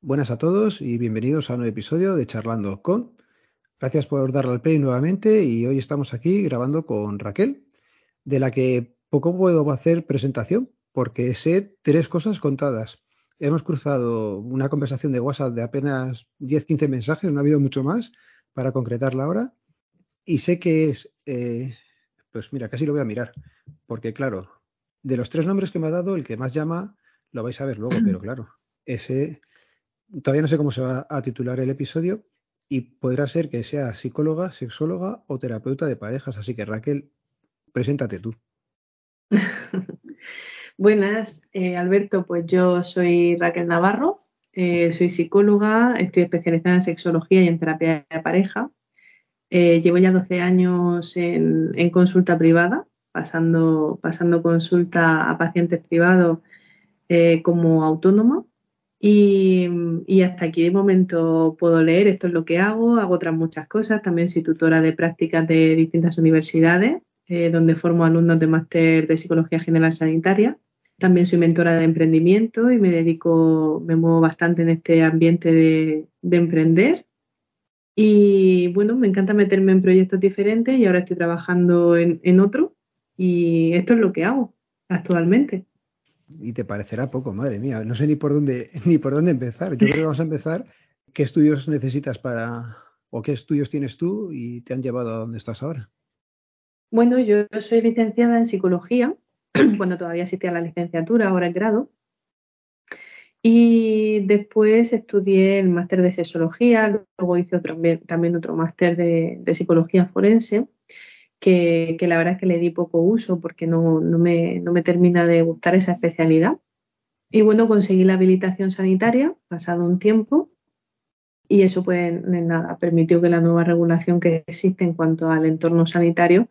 Buenas a todos y bienvenidos a un nuevo episodio de Charlando con. Gracias por darle al play nuevamente y hoy estamos aquí grabando con Raquel, de la que poco puedo hacer presentación porque sé tres cosas contadas. Hemos cruzado una conversación de WhatsApp de apenas 10-15 mensajes, no ha habido mucho más para concretarla ahora. Y sé que es, eh, pues mira, casi lo voy a mirar, porque claro, de los tres nombres que me ha dado, el que más llama lo vais a ver luego, pero claro, ese todavía no sé cómo se va a titular el episodio y podrá ser que sea psicóloga, sexóloga o terapeuta de parejas. Así que Raquel, preséntate tú. Buenas, eh, Alberto. Pues yo soy Raquel Navarro, eh, soy psicóloga, estoy especializada en sexología y en terapia de pareja. Eh, llevo ya 12 años en, consulta privada, pasando, pasando consulta a pacientes privados como autónoma y, hasta aquí de momento puedo leer, esto es lo que hago, hago otras muchas cosas, también soy tutora de prácticas de distintas universidades, eh, donde formo alumnos de máster de Psicología General Sanitaria. También soy mentora de emprendimiento y me dedico, me muevo bastante en este ambiente de, emprender. Y bueno, me encanta meterme en proyectos diferentes y ahora estoy trabajando en, en otro y esto es lo que hago actualmente y te parecerá poco, madre mía, no sé ni por dónde ni por dónde empezar. Yo creo que vamos a empezar. ¿Qué estudios necesitas para o qué estudios tienes tú y te han llevado a donde estás ahora? Bueno, yo soy licenciada en psicología, cuando todavía existía la licenciatura, ahora el grado. Y después estudié el máster de sexología, luego hice otro, también otro máster de psicología forense que, la verdad es que le di poco uso porque no, me, no me termina de gustar esa especialidad. Y bueno, conseguí la habilitación sanitaria pasado un tiempo y eso pues nada, permitió que la nueva regulación que existe en cuanto al entorno sanitario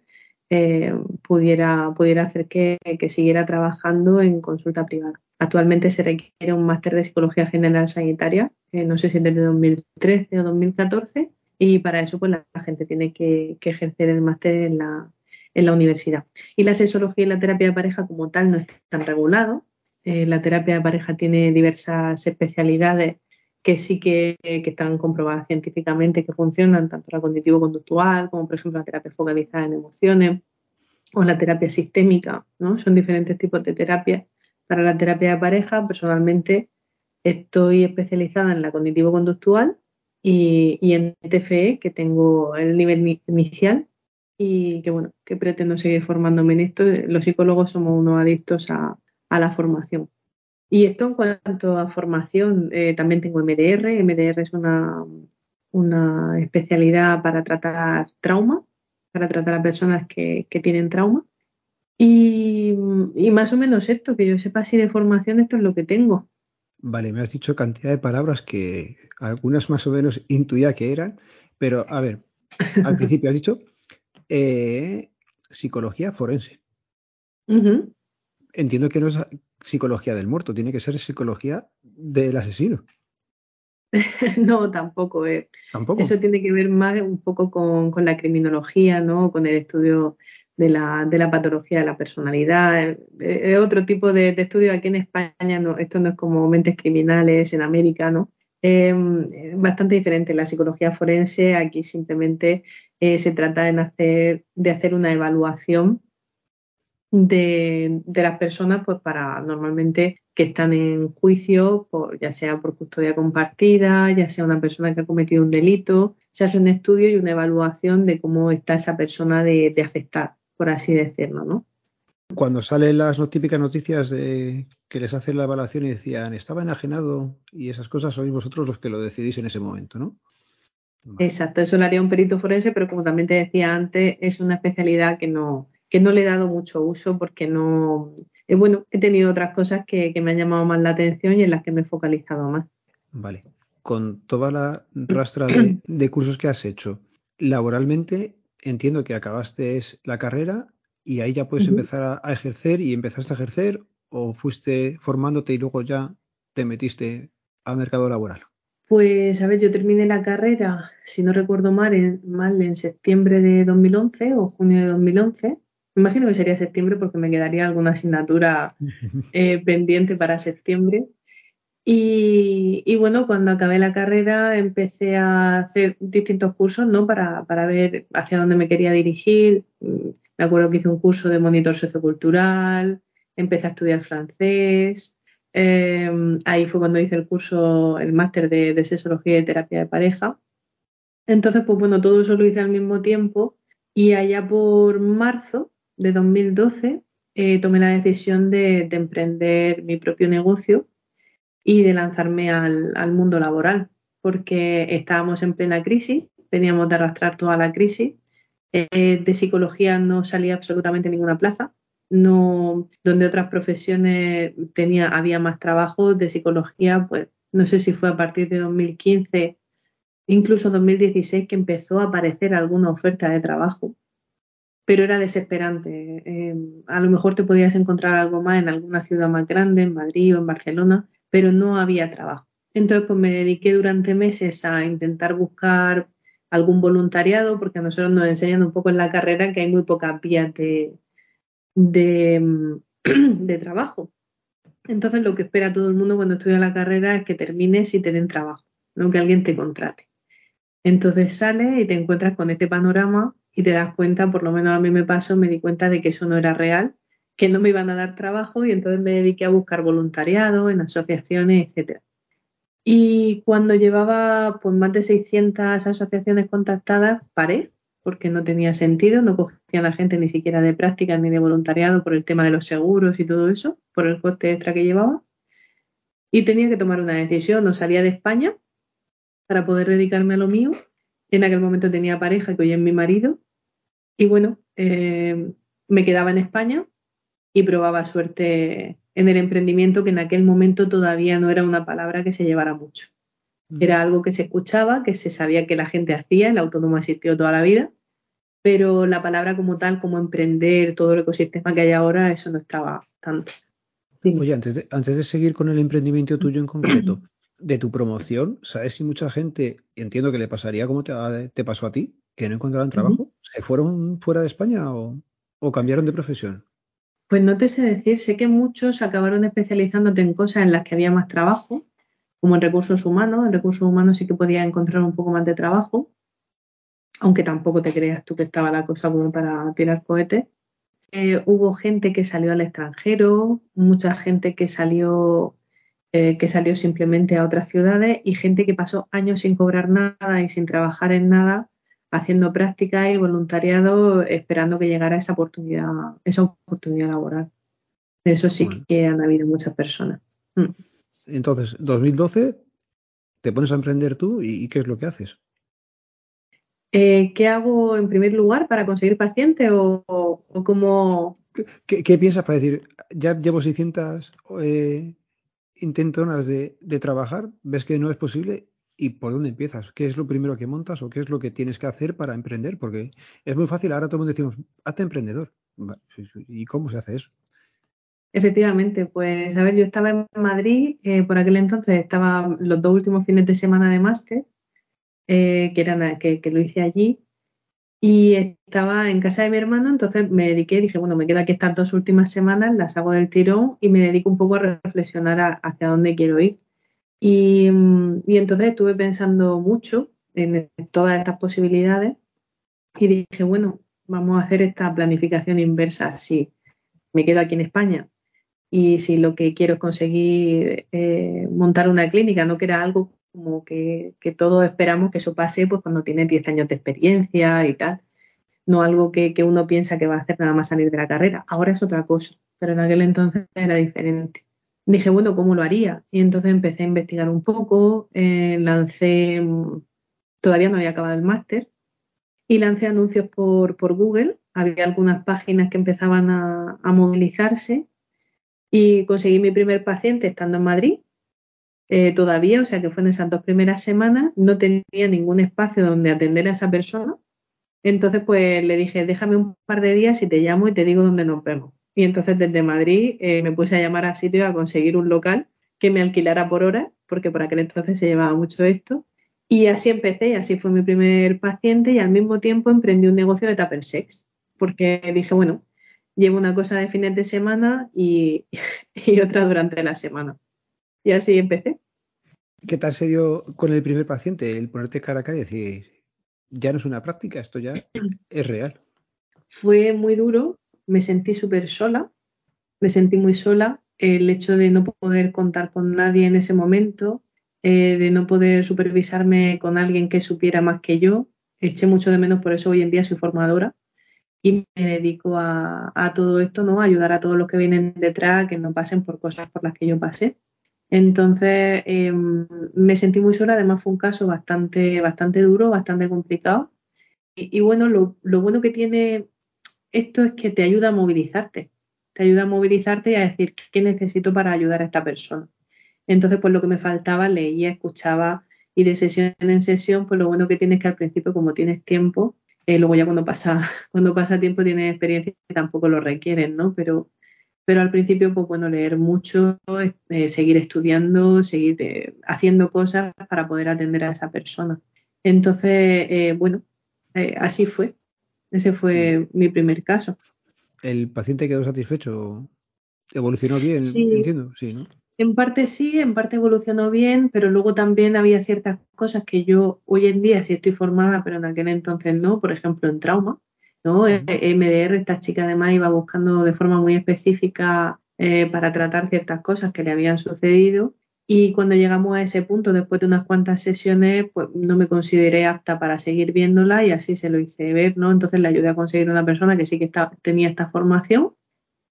eh, pudiera, pudiera hacer que, siguiera trabajando en consulta privada. Actualmente se requiere un máster de psicología general sanitaria, eh, no sé si desde 2013 o 2014, y para eso pues la, gente tiene que, ejercer el máster en la, en la universidad. Y la sexología y la terapia de pareja como tal no están regulados. Eh, la terapia de pareja tiene diversas especialidades que sí que, están comprobadas científicamente que funcionan, tanto la cognitivo-conductual como por ejemplo la terapia focalizada en emociones o la terapia sistémica, ¿no? Son diferentes tipos de terapia. Para la terapia de pareja, personalmente estoy especializada en la cognitivo-conductual y, en TFE, que tengo el nivel inicial y que bueno, que pretendo seguir formándome en esto. Los psicólogos somos unos adictos a, la formación. Y esto en cuanto a formación, eh, también tengo MDR. MDR es una, una especialidad para tratar trauma, para tratar a personas que, tienen trauma. Y, y, más o menos esto, que yo sepa así de formación, esto es lo que tengo. Vale, me has dicho cantidad de palabras que algunas más o menos intuía que eran, pero a ver, al principio has dicho eh, psicología forense. Entiendo que no es psicología del muerto, tiene que ser psicología del asesino. no, tampoco. Eh. ¿Tampoco? Eso tiene que ver más un poco con, con la criminología, ¿no? Con el estudio de la, de la patología de la personalidad. Es eh, eh, otro tipo de, estudio aquí en España, no, esto no es como mentes criminales en América, ¿no? Em, bastante diferente. La psicología forense aquí simplemente eh, se trata de hacer, de hacer una evaluación de, de, las personas pues para normalmente que están en juicio, por, ya sea por custodia compartida, ya sea una persona que ha cometido un delito, se hace un estudio y una evaluación de cómo está esa persona de, de afectada por así decirlo, ¿no? Cuando salen las típicas noticias de que les hacen la evaluación y decían estaba enajenado y esas cosas, sois vosotros los que lo decidís en ese momento, ¿no? Exacto, eso lo haría un perito forense, pero como también te decía antes, es una especialidad que no, que no le he dado mucho uso porque no, eh, bueno, he tenido otras cosas que, me han llamado más la atención y en las que me he focalizado más. Vale. Con toda la rastra de cursos que has hecho, laboralmente entiendo que acabaste la carrera y ahí ya puedes empezar a, ejercer y empezaste a ejercer o fuiste formándote y luego ya te metiste al mercado laboral. Pues a ver, yo terminé la carrera, si no recuerdo mal, en, mal, en septiembre de 2011 o junio de 2011. Me imagino que sería septiembre porque me quedaría alguna asignatura eh, pendiente para septiembre. Y, bueno, cuando acabé la carrera empecé a hacer distintos cursos, ¿no? Para, para ver hacia dónde me quería dirigir. Me acuerdo que hice un curso de monitor sociocultural, empecé a estudiar francés. Em, ahí fue cuando hice el curso, el máster de, de sexología y terapia de pareja. Entonces, pues bueno, todo eso lo hice al mismo tiempo y allá por marzo de 2012 eh, tomé la decisión de, emprender mi propio negocio y de lanzarme al, mundo laboral, porque estábamos en plena crisis, veníamos de arrastrar toda la crisis, eh, de psicología no salía absolutamente ninguna plaza, no, donde otras profesiones tenía, había más trabajo, de psicología, pues no sé si fue a partir de 2015, incluso 2016, que empezó a aparecer alguna oferta de trabajo. Pero era desesperante. Em, a lo mejor te podías encontrar algo más en alguna ciudad más grande, en Madrid o en Barcelona, pero no había trabajo. Entonces, pues me dediqué durante meses a intentar buscar algún voluntariado, porque a nosotros nos enseñan un poco en la carrera que hay muy pocas vías de, de, de trabajo. Entonces, lo que espera todo el mundo cuando estudia la carrera es que termines y te den trabajo, no que alguien te contrate. Entonces sales y te encuentras con este panorama y te das cuenta, por lo menos a mí me pasó, me di cuenta de que eso no era real, que no me iban a dar trabajo y entonces me dediqué a buscar voluntariado en asociaciones, etcétera. Y cuando llevaba pues más de 600 asociaciones contactadas, paré porque no tenía sentido, no cogía a gente ni siquiera de práctica ni de voluntariado por el tema de los seguros y todo eso, por el coste extra que llevaba. Y tenía que tomar una decisión, no salía de España para poder dedicarme a lo mío. En aquel momento tenía pareja, que hoy es mi marido, y bueno, eh, me quedaba en España y probaba suerte en el emprendimiento, que en aquel momento todavía no era una palabra que se llevara mucho. Mm. Era algo que se escuchaba, que se sabía que la gente hacía, el autónomo existió toda la vida, pero la palabra como tal, como emprender, todo el ecosistema que hay ahora, eso no estaba tanto. Oye, antes de, antes de seguir con el emprendimiento tuyo en concreto, de tu promoción, ¿sabes si mucha gente, entiendo que le pasaría como te, pasó a ti, que no encontraron trabajo? ¿Se fueron fuera de España o, cambiaron de profesión? Pues no te sé decir, sé que muchos acabaron especializándote en cosas en las que había más trabajo, como en recursos humanos. En recursos humanos sí que podía encontrar un poco más de trabajo, aunque tampoco te creas tú que estaba la cosa como para tirar cohetes. Eh, hubo gente que salió al extranjero, mucha gente que salió eh, que salió simplemente a otras ciudades y gente que pasó años sin cobrar nada y sin trabajar en nada, haciendo práctica y voluntariado, esperando que llegara esa oportunidad, esa oportunidad laboral. De eso sí que han habido muchas personas. Mm. Entonces, 2012, te pones a emprender tú y, ¿qué es lo que haces? Eh, ¿Qué hago en primer lugar para conseguir paciente o, o, cómo...? ¿Qué, piensas para decir, ya llevo 600 eh, intentonas de, de trabajar, ves que no es posible ¿Y por dónde empiezas? ¿Qué es lo primero que montas o qué es lo que tienes que hacer para emprender? Porque es muy fácil, ahora todo el mundo decimos, hazte emprendedor. ¿Y cómo se hace eso? Efectivamente, pues a ver, yo estaba en Madrid, eh, por aquel entonces estaba los dos últimos fines de semana de máster, eh, que, eran, que, lo hice allí, y estaba en casa de mi hermano, entonces me dediqué, dije, bueno, me quedo aquí estas dos últimas semanas, las hago del tirón y me dedico un poco a reflexionar hacia dónde quiero ir. Y, y, entonces estuve pensando mucho en todas estas posibilidades y dije, bueno, vamos a hacer esta planificación inversa. Si me quedo aquí en España y si lo que quiero es conseguir eh, montar una clínica, no que era algo como que, todos esperamos que eso pase pues cuando tiene 10 años de experiencia y tal. No algo que, uno piensa que va a hacer nada más salir de la carrera. Ahora es otra cosa, pero en aquel entonces era diferente. Dije, bueno, ¿cómo lo haría? Y entonces empecé a investigar un poco, eh, lancé, todavía no había acabado el máster, y lancé anuncios por, por Google. Había algunas páginas que empezaban a, a movilizarse y conseguí mi primer paciente estando en Madrid eh, todavía, o sea que fue en esas dos primeras semanas, no tenía ningún espacio donde atender a esa persona Entonces, pues le dije, déjame un par de días y te llamo y te digo dónde nos vemos. Y entonces desde Madrid eh, me puse a llamar a sitio a conseguir un local que me alquilara por hora, porque por aquel entonces se llevaba mucho esto. Y así empecé, y así fue mi primer paciente y al mismo tiempo emprendí un negocio de tupper sex, porque dije, bueno, llevo una cosa de fines de semana y, y otra durante la semana. Y así empecé. ¿Qué tal se dio con el primer paciente? El ponerte cara a cara y decir, ya no es una práctica, esto ya es real. Fue muy duro, me sentí súper sola, me sentí muy sola. El hecho de no poder contar con nadie en ese momento, eh, de no poder supervisarme con alguien que supiera más que yo, eché mucho de menos, por eso hoy en día soy formadora y me dedico a, todo esto, ¿no? A ayudar a todos los que vienen detrás, que no pasen por cosas por las que yo pasé. Entonces em, me sentí muy sola, además fue un caso bastante, bastante duro, bastante complicado. Y, bueno, lo, bueno que tiene esto es que te ayuda a movilizarte, te ayuda a movilizarte y a decir qué necesito para ayudar a esta persona. Entonces, pues lo que me faltaba, leía, escuchaba y de sesión en sesión, pues lo bueno que tienes que al principio, como tienes tiempo, eh, luego ya cuando pasa, cuando pasa tiempo tienes experiencia y tampoco lo requieren, ¿no? Pero pero al principio, pues bueno, leer mucho, eh, seguir estudiando, seguir eh, haciendo cosas para poder atender a esa persona. Entonces, eh, bueno, así fue. Ese fue mm. mi primer caso. ¿El paciente quedó satisfecho? ¿Evolucionó bien? Entiendo, sí, ¿no? En parte sí, en parte evolucionó bien, pero luego también había ciertas cosas que yo hoy en día sí estoy formada, pero en aquel entonces no, por ejemplo, en trauma ¿no? Eh, MDR, esta chica además iba buscando de forma muy específica eh, para tratar ciertas cosas que le habían sucedido y cuando llegamos a ese punto, después de unas cuantas sesiones, pues no me consideré apta para seguir viéndola y así se lo hice ver, ¿no? Entonces le ayudé a conseguir una persona que sí que tenía esta formación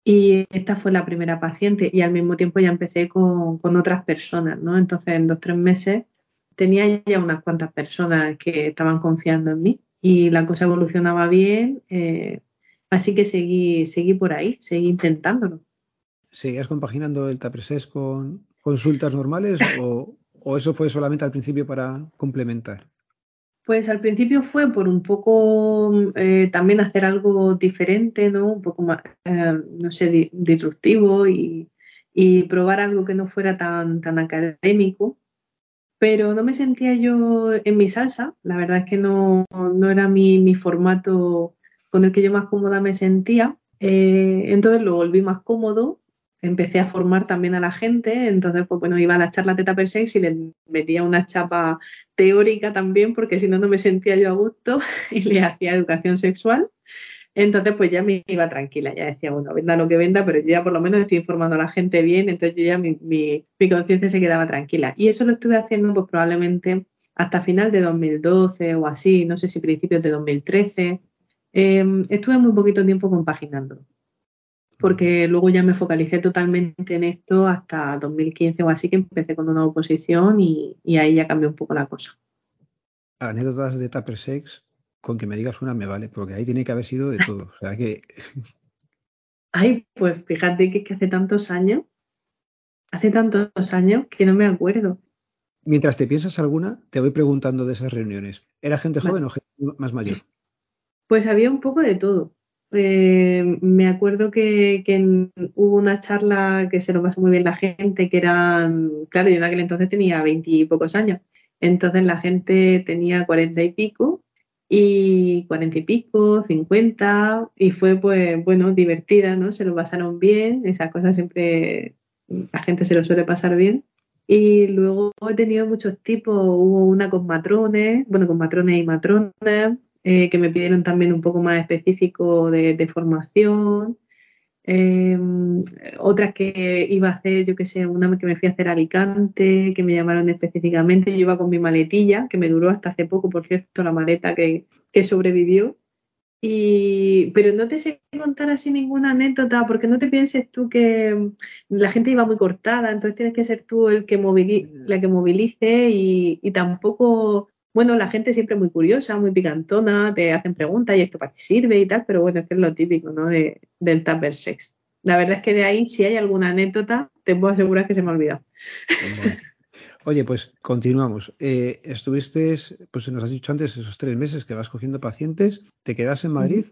y esta fue la primera paciente y al mismo tiempo ya empecé con, con otras personas, ¿no? Entonces en dos, tres meses tenía ya unas cuantas personas que estaban confiando en mí y la cosa evolucionaba bien, eh, así que seguí, seguí por ahí, seguí intentándolo. ¿Seguías compaginando el TAPRESES con consultas normales o, eso fue solamente al principio para complementar? Pues al principio fue por un poco eh, también hacer algo diferente, ¿no? Un poco más, eh, no sé, disruptivo y, y, probar algo que no fuera tan, tan académico pero no me sentía yo en mi salsa, la verdad es que no, no era mi, mi, formato con el que yo más cómoda me sentía, eh, entonces lo volví más cómodo, empecé a formar también a la gente, entonces pues bueno, iba a la charla Teta Per y le metía una chapa teórica también, porque si no, no me sentía yo a gusto y le hacía educación sexual. Entonces, pues ya me iba tranquila, ya decía, bueno, venda lo que venda, pero yo ya por lo menos estoy informando a la gente bien, entonces yo ya mi, mi, conciencia se quedaba tranquila. Y eso lo estuve haciendo pues probablemente hasta final de 2012 o así, no sé si principios de 2013. Em, estuve muy poquito tiempo compaginándolo, porque luego ya me focalicé totalmente en esto hasta 2015 o así que empecé con una oposición y, y ahí ya cambió un poco la cosa. Anécdotas de Tupper Sex con que me digas una me vale, porque ahí tiene que haber sido de todo. O sea que. Ay, pues fíjate que, que hace tantos años, hace tantos años que no me acuerdo. Mientras te piensas alguna, te voy preguntando de esas reuniones. ¿Era gente joven o gente más mayor? Pues había un poco de todo. Eh, me acuerdo que, que, hubo una charla que se lo pasó muy bien la gente, que eran, claro, yo en aquel entonces tenía veintipocos años, entonces la gente tenía cuarenta y pico y cuarenta y pico, cincuenta, y fue pues bueno, divertida, ¿no? Se lo pasaron bien, esas cosas siempre la gente se lo suele pasar bien. Y luego he tenido muchos tipos, hubo una con matrones, bueno, con matrones y matronas, eh, que me pidieron también un poco más específico de, de formación. Em, otras que iba a hacer, yo que sé, una que me fui a hacer a Alicante, que me llamaron específicamente, yo iba con mi maletilla, que me duró hasta hace poco, por cierto, la maleta que, que sobrevivió. Y, pero no te sé contar así ninguna anécdota, porque no te pienses tú que la gente iba muy cortada, entonces tienes que ser tú el que movilice, la que movilice y, y tampoco bueno, la gente siempre muy curiosa, muy picantona, te hacen preguntas y esto para qué sirve y tal, pero bueno, es que es lo típico, ¿no? De, del tupper sex. La verdad es que de ahí, si hay alguna anécdota, te puedo asegurar que se me ha olvidado. Oye, pues continuamos. Eh, estuviste, pues nos has dicho antes, esos tres meses que vas cogiendo pacientes, ¿te quedas en Madrid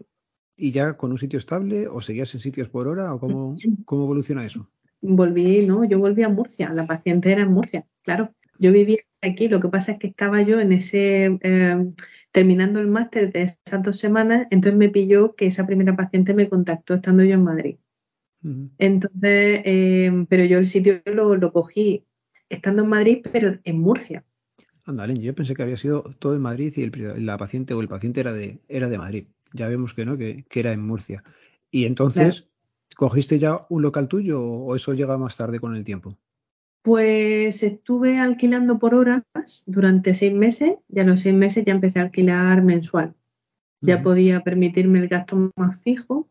y ya con un sitio estable o seguías en sitios por hora o cómo, cómo evoluciona eso? Volví, no, yo volví a Murcia, la paciente era en Murcia, claro. Yo vivía aquí, lo que pasa es que estaba yo en ese, eh, terminando el máster de esas dos semanas, entonces me pilló que esa primera paciente me contactó estando yo en Madrid. Entonces, eh, pero yo el sitio lo, lo, cogí estando en Madrid, pero en Murcia. Andale, yo pensé que había sido todo en Madrid y el, la paciente o el paciente era de, era de Madrid. Ya vemos que no, que, que era en Murcia. Y entonces, ¿cogiste ya un local tuyo o eso llega más tarde con el tiempo? Pues estuve alquilando por horas durante seis meses y a los seis meses ya empecé a alquilar mensual. Ya podía permitirme el gasto más fijo.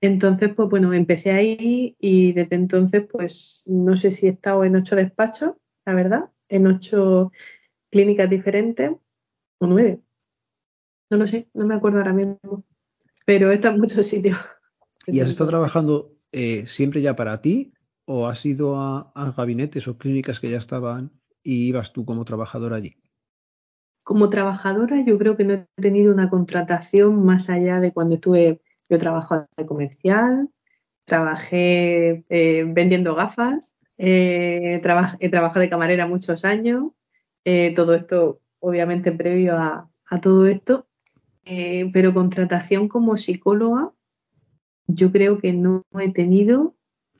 Entonces, pues bueno, empecé ahí y desde entonces, pues no sé si he estado en ocho despachos, la verdad, en ocho clínicas diferentes o nueve. No lo sé, no me acuerdo ahora mismo. Pero he estado en muchos sitios. ¿Y has estado trabajando eh, siempre ya para ti o has ido a, gabinetes o clínicas que ya estaban y ibas tú como trabajadora allí? Como trabajadora yo creo que no he tenido una contratación más allá de cuando estuve, yo trabajo de comercial, trabajé eh, vendiendo gafas, eh, he trabajado de camarera muchos años, eh, todo esto obviamente previo a todo esto, pero contratación como psicóloga yo creo que no he tenido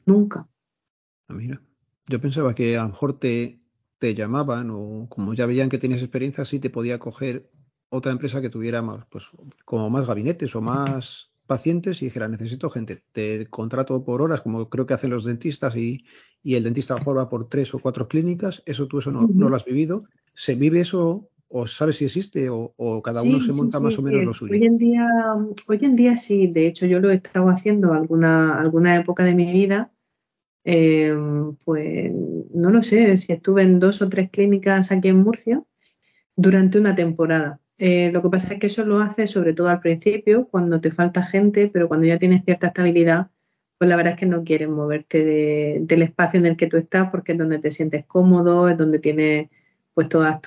nunca. Ah, mira, yo pensaba que a lo mejor te, te llamaban o como ya veían que tenías experiencia, sí te podía coger otra empresa que tuviera más, pues como más gabinetes o más pacientes y dijera, necesito gente, te contrato por horas, como creo que hacen los dentistas y, y el dentista a lo mejor va por tres o cuatro clínicas, eso tú eso no, no lo has vivido. ¿Se vive eso o sabes si existe o, cada uno se monta más o menos lo suyo? Hoy en día, hoy en día sí, de hecho yo lo he estado haciendo alguna, alguna época de mi vida Em, pues no lo sé, si estuve en dos o tres clínicas aquí en Murcia durante una temporada. Eh, lo que pasa es que eso lo hace sobre todo al principio, cuando te falta gente, pero cuando ya tienes cierta estabilidad, pues la verdad es que no quieres moverte del espacio en el que tú estás porque es donde te sientes cómodo, es donde tienes pues todas,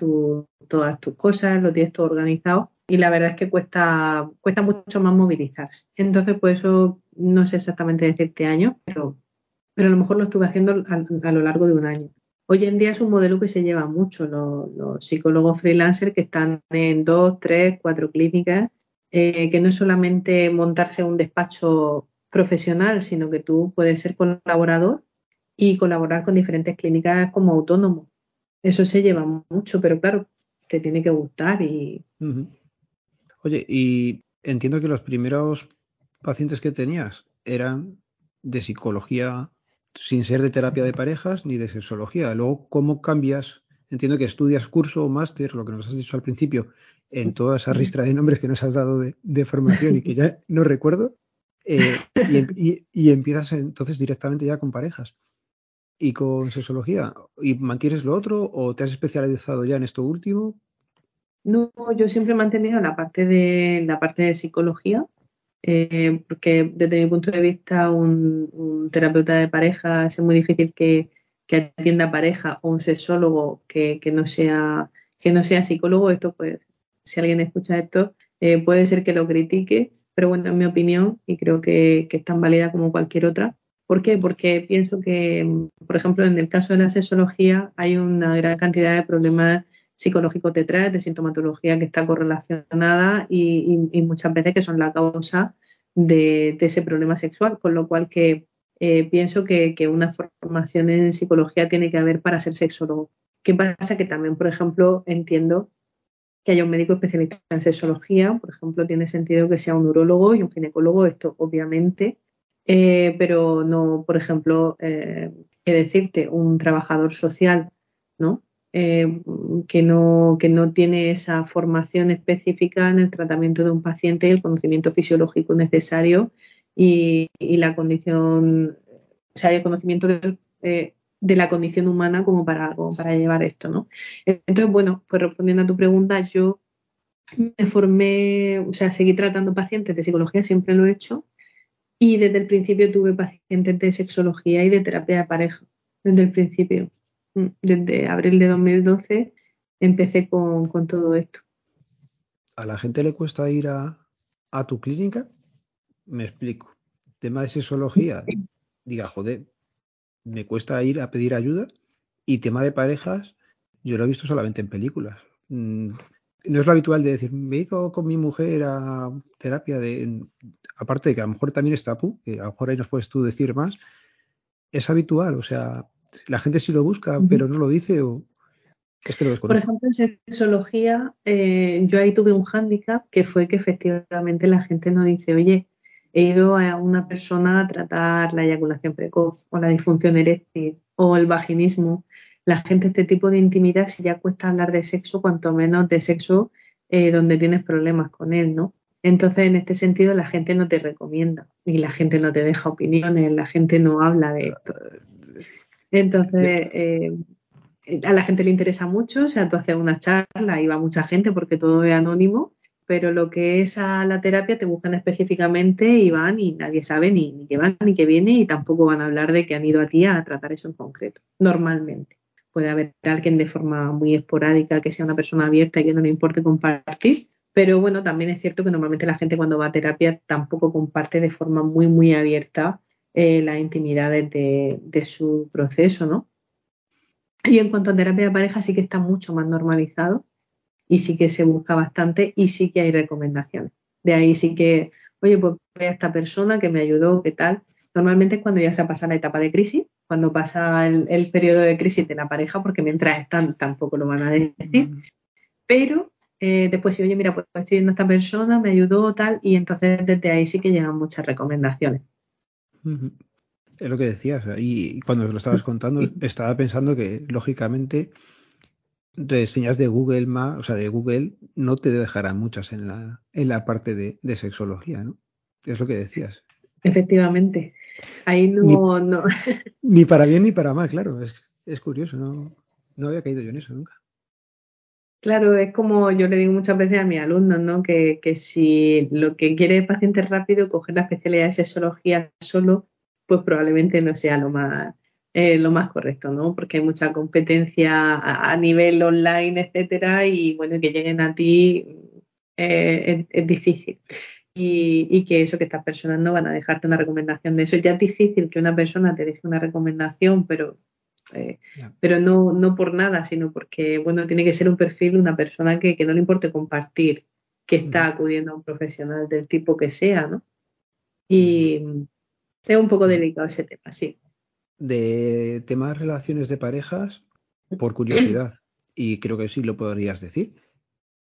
todas tus cosas, lo tienes todo organizado y la verdad es que cuesta, cuesta mucho más movilizarse. Entonces, pues eso no sé exactamente decirte años, pero pero a lo mejor lo estuve haciendo a, lo largo de un año. Hoy en día es un modelo que se lleva mucho, los, psicólogos freelancers que están en dos, tres, cuatro clínicas, eh, que no es solamente montarse un despacho profesional, sino que tú puedes ser colaborador y colaborar con diferentes clínicas como autónomo. Eso se lleva mucho, pero claro, te tiene que gustar y... Oye, y entiendo que los primeros pacientes que tenías eran de psicología sin ser de terapia de parejas ni de sexología. Luego, ¿cómo cambias? Entiendo que estudias curso o máster, lo que nos has dicho al principio, en toda esa ristra de nombres que nos has dado de, formación y que ya no recuerdo, eh, em, y, empiezas entonces directamente ya con parejas y con sexología. ¿Y mantienes lo otro o te has especializado ya en esto último? No, yo siempre he mantenido la parte de la parte de psicología eh, porque desde mi punto de vista un, terapeuta de pareja es muy difícil que, atienda pareja o un sexólogo que, no sea, que no sea psicólogo. Esto, pues, si alguien escucha esto, eh, puede ser que lo critique, pero bueno, en mi opinión, y creo que es tan válida como cualquier otra. ¿Por qué? Porque pienso que, por ejemplo, en el caso de la sexología hay una gran cantidad de problemas psicológico detrás, de sintomatología que está correlacionada y, muchas veces que son la causa de, ese problema sexual, con lo cual que eh, pienso que, una formación en psicología tiene que haber para ser sexólogo. ¿Qué pasa? Que también, por ejemplo, entiendo que haya un médico especialista en sexología, por ejemplo, tiene sentido que sea un urólogo y un ginecólogo, esto obviamente, eh, pero no, por ejemplo, eh, que decirte, un trabajador social, ¿no? Eh, que, no, que no tiene esa formación específica en el tratamiento de un paciente, el conocimiento fisiológico necesario y, la condición, o sea, el conocimiento eh, de, la condición humana como para, para llevar esto, ¿no? Entonces, bueno, pues respondiendo a tu pregunta, yo me formé, o sea, seguí tratando pacientes de psicología, siempre lo he hecho, y desde el principio tuve pacientes de sexología y de terapia de pareja, desde el principio. Desde abril de 2012 empecé con, todo esto. ¿A la gente le cuesta ir a, tu clínica? Me explico. Tema de sexología, diga, joder, me cuesta ir a pedir ayuda. Y tema de parejas, yo lo he visto solamente en películas. Mm, no es lo habitual de decir, me he ido con mi mujer a terapia de, aparte de que a lo mejor también está pu, que a lo mejor ahí nos puedes tú decir más, es habitual, o sea, la gente sí lo busca, pero no lo dice o es que lo Por ejemplo, en sexología, eh, yo ahí tuve un hándicap que fue que efectivamente la gente no dice, oye, he ido a una persona a tratar la eyaculación precoz o la disfunción eréctil o el vaginismo. La gente, este tipo de intimidad, si ya cuesta hablar de sexo, cuanto menos de sexo eh, donde tienes problemas con él, ¿no? Entonces, en este sentido, la gente no te recomienda y la gente no te deja opiniones, la gente no habla de esto. Entonces, eh, a la gente le interesa mucho, o sea, tú haces una charla y va mucha gente porque todo es anónimo, pero lo que es a la terapia te buscan específicamente y van y nadie sabe ni, ni que van ni que viene y tampoco van a hablar de que han ido a ti a tratar eso en concreto, normalmente. Puede haber alguien de forma muy esporádica que sea una persona abierta y que no le importe compartir, pero bueno, también es cierto que normalmente la gente cuando va a terapia tampoco comparte de forma muy, muy abierta eh, las intimidades de, su proceso, ¿no? Y en cuanto a terapia de pareja sí que está mucho más normalizado y sí que se busca bastante y sí que hay recomendaciones. De ahí sí que, oye, pues ve a esta persona que me ayudó, ¿qué tal? Normalmente es cuando ya se ha pasado la etapa de crisis, cuando pasa el, periodo de crisis de la pareja, porque mientras están tampoco lo van a decir. Pero eh, después sí, oye, mira, pues estoy viendo a esta persona, me ayudó, tal, y entonces desde ahí sí que llegan muchas recomendaciones. Es lo que decías, y cuando lo estabas contando, estaba pensando que lógicamente reseñas de Google más, o sea, de Google no te dejarán muchas en la, en la parte de, sexología, ¿no? Es lo que decías. Efectivamente. Ahí no ni, no. ni para bien ni para mal, claro. Es, es curioso, no, no había caído yo en eso nunca. Claro, es como yo le digo muchas veces a mis alumnos, ¿no? Que, que si lo que quiere el paciente rápido, coger la especialidad de sexología solo, pues probablemente no sea lo más, eh, lo más correcto, ¿no? Porque hay mucha competencia a, nivel online, etcétera, y bueno, que lleguen a ti eh, es, difícil. Y, y, que eso, que estas personas no van a dejarte una recomendación de eso. Ya es difícil que una persona te deje una recomendación, pero eh, pero no, no por nada, sino porque, bueno, tiene que ser un perfil, una persona que, no le importe compartir, que está acudiendo a un profesional del tipo que sea, ¿no? Y es un poco delicado ese tema, sí. De temas relaciones de parejas, por curiosidad, y creo que sí lo podrías decir,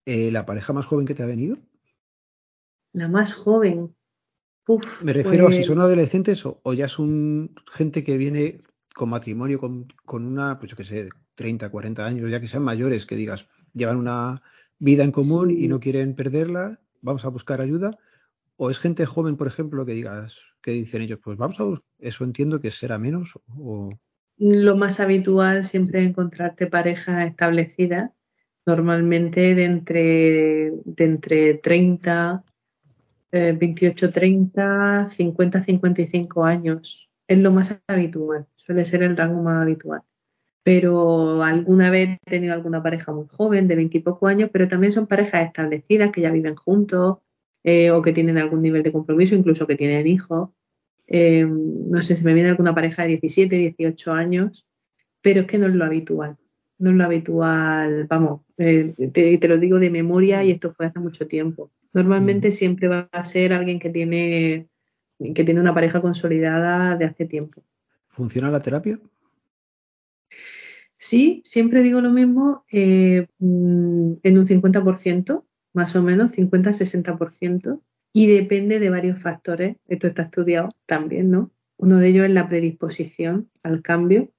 eh, ¿la pareja más joven que te ha venido? La más joven. Me refiero a si pues son adolescentes o, o ya son gente que viene con matrimonio, con, con una, pues yo qué sé, 30, 40 años, ya que sean mayores, que digas, llevan una vida en común y no quieren perderla, vamos a buscar ayuda. O es gente joven, por ejemplo, que digas, que dicen ellos, pues vamos a buscar, eso entiendo que será menos o... Lo más habitual siempre es encontrarte pareja establecida, normalmente de entre, de entre 30, 28, 30, 50, 55 años. Es lo más habitual suele ser el rango más habitual. Pero alguna vez he tenido alguna pareja muy joven, de veintipoco años, pero también son parejas establecidas que ya viven juntos eh, o que tienen algún nivel de compromiso, incluso que tienen hijos. Eh, no sé si me viene alguna pareja de 17, 18 años, pero es que no es lo habitual. No es lo habitual, vamos, eh, te, te, lo digo de memoria y esto fue hace mucho tiempo. Normalmente mm. siempre va a ser alguien que tiene, que tiene una pareja consolidada de hace tiempo. ¿Funciona la terapia? Sí, siempre digo lo mismo, eh, mm, en un 50%, más o menos, 50-60%, y depende de varios factores. Esto está estudiado también, ¿no? Uno de ellos es la predisposición al cambio,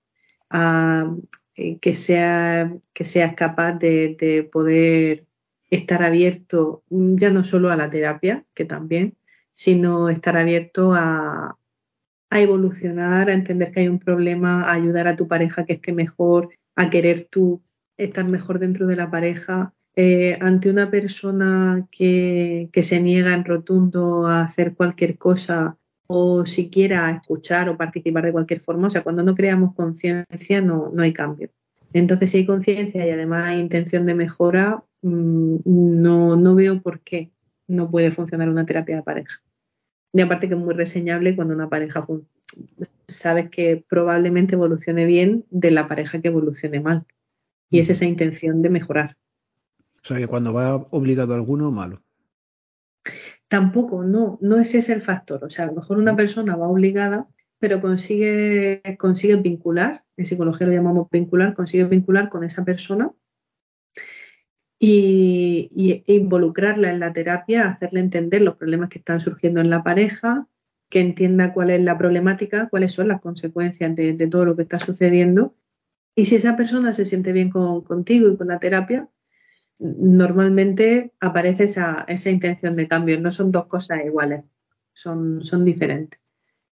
a eh, que, sea, que seas capaz de, de poder estar abierto mm, ya no solo a la terapia, que también, sino estar abierto a, a evolucionar, a entender que hay un problema, a ayudar a tu pareja que esté mejor, a querer tú estar mejor dentro de la pareja. Eh, ante una persona que, se niega en rotundo a hacer cualquier cosa o siquiera escuchar o participar de cualquier forma. O sea, cuando no creamos conciencia no, no hay cambio. Entonces, si hay conciencia y además hay intención de mejora, mm, no, no veo por qué no puede funcionar una terapia de pareja. Y aparte que es muy reseñable cuando una pareja sabes que probablemente evolucione bien de la pareja que evolucione mal. Y es esa intención de mejorar. O sea que cuando va obligado alguno, malo. Tampoco, no, no ese es el factor. O sea, a lo mejor una persona va obligada, pero consigue, consigue vincular, en psicología lo llamamos vincular, consigue vincular con esa persona y, involucrarla en la terapia, hacerle entender los problemas que están surgiendo en la pareja, que entienda cuál es la problemática, cuáles son las consecuencias de, todo lo que está sucediendo. Y si esa persona se siente bien contigo y con la terapia, normalmente aparece esa, esa, intención de cambio. No son dos cosas iguales, son, son diferentes.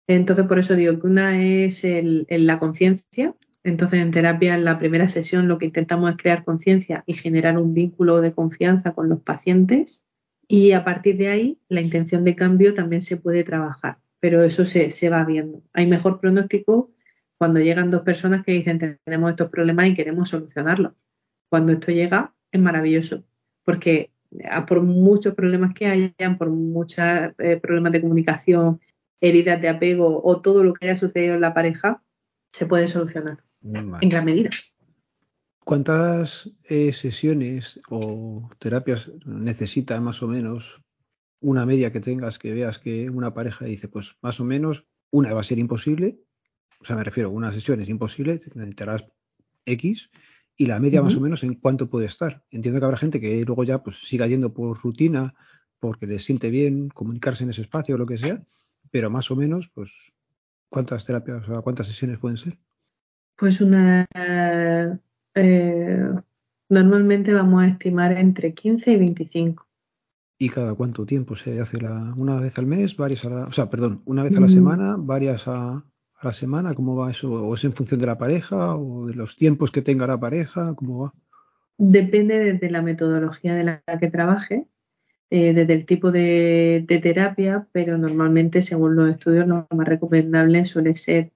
Entonces, por eso digo que una es la conciencia. Entonces, en terapia, en la primera sesión, lo que intentamos es crear conciencia y generar un vínculo de confianza con los pacientes. Y a partir de ahí, la intención de cambio también se puede trabajar, pero eso se, se va viendo. Hay mejor pronóstico cuando llegan dos personas que dicen tenemos estos problemas y queremos solucionarlos. Cuando esto llega, es maravilloso, porque por muchos problemas que hayan, por muchos eh, problemas de comunicación, heridas de apego o todo lo que haya sucedido en la pareja, se puede solucionar en gran medida. ¿Cuántas eh, sesiones o terapias necesita más o menos una media que tengas que veas que una pareja dice, pues más o menos una va a ser imposible? O sea, me refiero, una sesión es imposible, necesitarás X y la media más o menos en cuánto puede estar. Entiendo que habrá gente que luego ya pues siga yendo por rutina, porque les siente bien comunicarse en ese espacio o lo que sea, pero más o menos, pues, ¿cuántas terapias o cuántas sesiones pueden ser? Pues una eh, normalmente vamos a estimar entre 15 y 25. ¿Y cada cuánto tiempo se hace la, una vez al mes, varias a la, o sea, perdón, una vez a la mm. semana, varias a, la semana? ¿Cómo va eso? ¿O es en función de la pareja o de los tiempos que tenga la pareja? ¿Cómo va? Depende de la metodología de la que trabaje, eh, desde el tipo de, terapia, pero normalmente, según los estudios, lo más recomendable suele ser,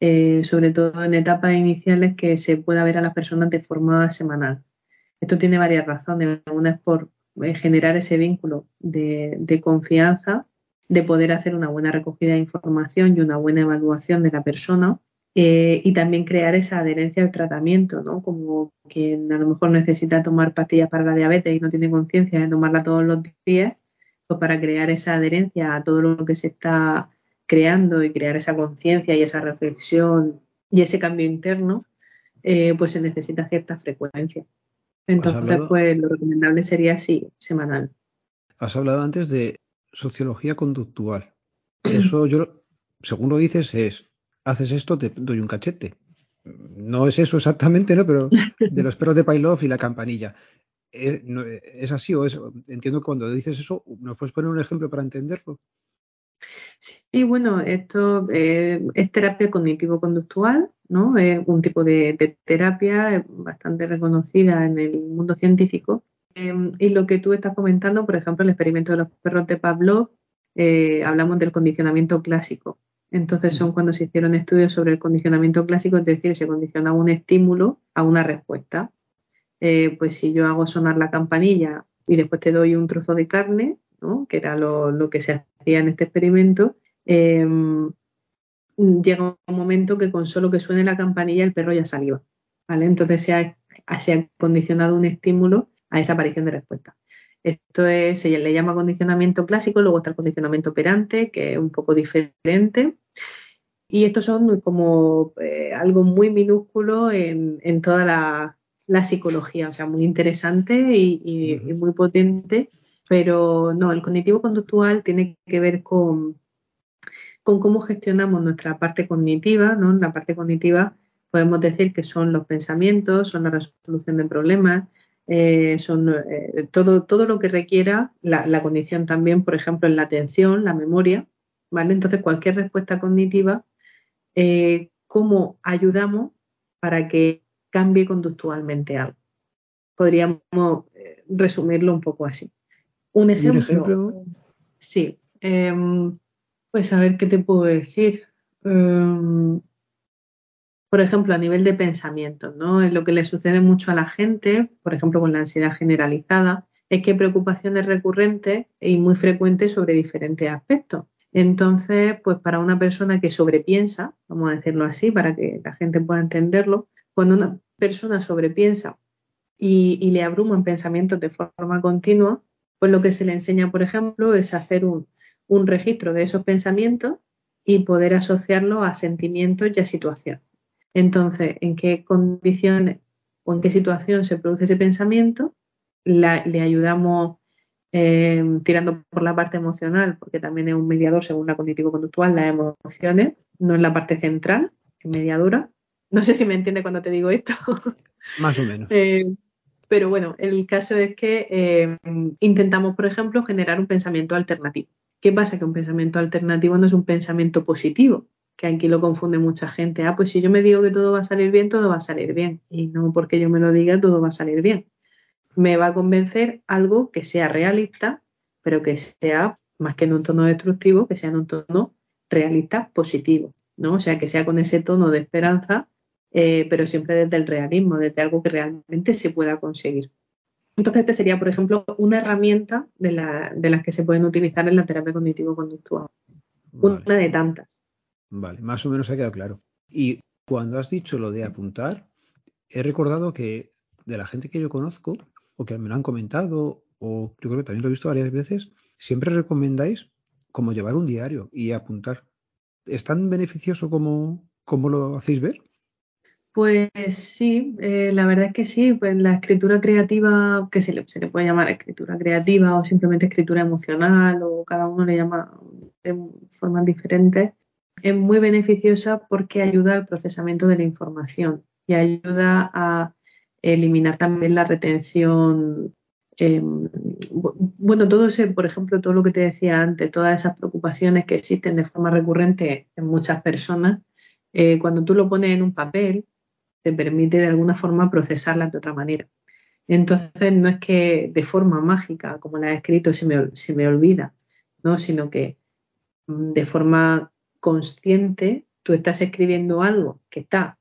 eh, sobre todo en etapas iniciales, que se pueda ver a las personas de forma semanal. Esto tiene varias razones. Una es por eh, generar ese vínculo de confianza de poder hacer una buena recogida de información y una buena evaluación de la persona eh, y también crear esa adherencia al tratamiento, ¿no? Como quien a lo mejor necesita tomar pastillas para la diabetes y no tiene conciencia de tomarla todos los días, pues para crear esa adherencia a todo lo que se está creando y crear esa conciencia y esa reflexión y ese cambio interno, eh, pues se necesita cierta frecuencia. Entonces, pues lo recomendable sería así, semanal. Has hablado antes de sociología conductual. Eso yo, según lo dices, es, haces esto, te doy un cachete. No es eso exactamente, ¿no? Pero de los perros de Pavlov y la campanilla. ¿Es, ¿Es, así o es? Entiendo que cuando dices eso, ¿nos puedes poner un ejemplo para entenderlo? Sí, bueno, esto eh, es terapia cognitivo-conductual, ¿no? Es un tipo de, terapia bastante reconocida en el mundo científico Em, y lo que tú estás comentando, por ejemplo, el experimento de los perros de Pavlov, eh, hablamos del condicionamiento clásico. Entonces son cuando se hicieron estudios sobre el condicionamiento clásico, es decir, se condiciona un estímulo a una respuesta. Eh, pues si yo hago sonar la campanilla y después te doy un trozo de carne, ¿no? que era lo, que se hacía en este experimento, em, llega un momento que con solo que suene la campanilla el perro ya saliva. ¿vale? Entonces se ha, se ha condicionado un estímulo a esa aparición de respuesta. Esto es, se le llama condicionamiento clásico, luego está el condicionamiento operante, que es un poco diferente. Y estos son como eh, algo muy minúsculo en, toda la, psicología, o sea, muy interesante y, muy potente, pero no, el cognitivo conductual tiene que ver con, cómo gestionamos nuestra parte cognitiva, ¿no? La parte cognitiva podemos decir que son los pensamientos, son la resolución de problemas, eh, son eh, todo, todo lo que requiera la, condición también, por ejemplo, en la atención, la memoria, ¿vale? Entonces, cualquier respuesta cognitiva, eh, ¿cómo ayudamos para que cambie conductualmente algo? Podríamos resumirlo un poco así. Un ejemplo. ejemplo? Sí. Em, Pues a ver qué te puedo decir. Em, por ejemplo, a nivel de pensamiento, ¿no? Lo que le sucede mucho a la gente, por ejemplo, con la ansiedad generalizada, es que hay preocupaciones recurrentes y muy frecuentes sobre diferentes aspectos. Entonces, pues para una persona que sobrepiensa, vamos a decirlo así, para que la gente pueda entenderlo, cuando una persona sobrepiensa y, y le abruman pensamientos de forma continua, pues lo que se le enseña, por ejemplo, es hacer un, un registro de esos pensamientos y poder asociarlo a sentimientos y a situaciones. Entonces, ¿en qué condiciones o en qué situación se produce ese pensamiento? le ayudamos eh, tirando por la parte emocional, porque también es un mediador según la cognitivo-conductual, las emociones, no es la parte central, es mediadora. No sé si me entiende cuando te digo esto. Más o menos. Eh, pero bueno, el caso es que eh, intentamos, por ejemplo, generar un pensamiento alternativo. ¿Qué pasa? Que un pensamiento alternativo no es un pensamiento positivo, que aquí lo confunde mucha gente. Ah, pues si yo me digo que todo va a salir bien, todo va a salir bien. Y no porque yo me lo diga, todo va a salir bien. Me va a convencer algo que sea realista, pero que sea más que en un tono destructivo, que sea en un tono realista positivo, ¿no? O sea, que sea con ese tono de esperanza, eh, pero siempre desde el realismo, desde algo que realmente se pueda conseguir. Entonces, este sería, por ejemplo, una herramienta de, las que se pueden utilizar en la terapia cognitivo-conductual. Una de tantas. Vale, más o menos ha quedado claro. Y cuando has dicho lo de apuntar, he recordado que de la gente que yo conozco, o que me lo han comentado, o yo creo que también lo he visto varias veces, siempre recomendáis como llevar un diario y apuntar. ¿Es tan beneficioso como, como lo hacéis ver? Pues sí, eh, la verdad es que sí, pues la escritura creativa, que se le, puede llamar escritura creativa o simplemente escritura emocional o cada uno le llama de formas diferentes, es muy beneficiosa porque ayuda al procesamiento de la información y ayuda a eliminar también la retención. Em, bueno, todo ese, por ejemplo, todo lo que te decía antes, todas esas preocupaciones que existen de forma recurrente en muchas personas, eh, cuando tú lo pones en un papel, te permite de alguna forma procesarlas de otra manera. Entonces, no es que de forma mágica, como la he escrito, se me, se me olvida, ¿no? sino que mm, de forma consciente, tú estás escribiendo algo que está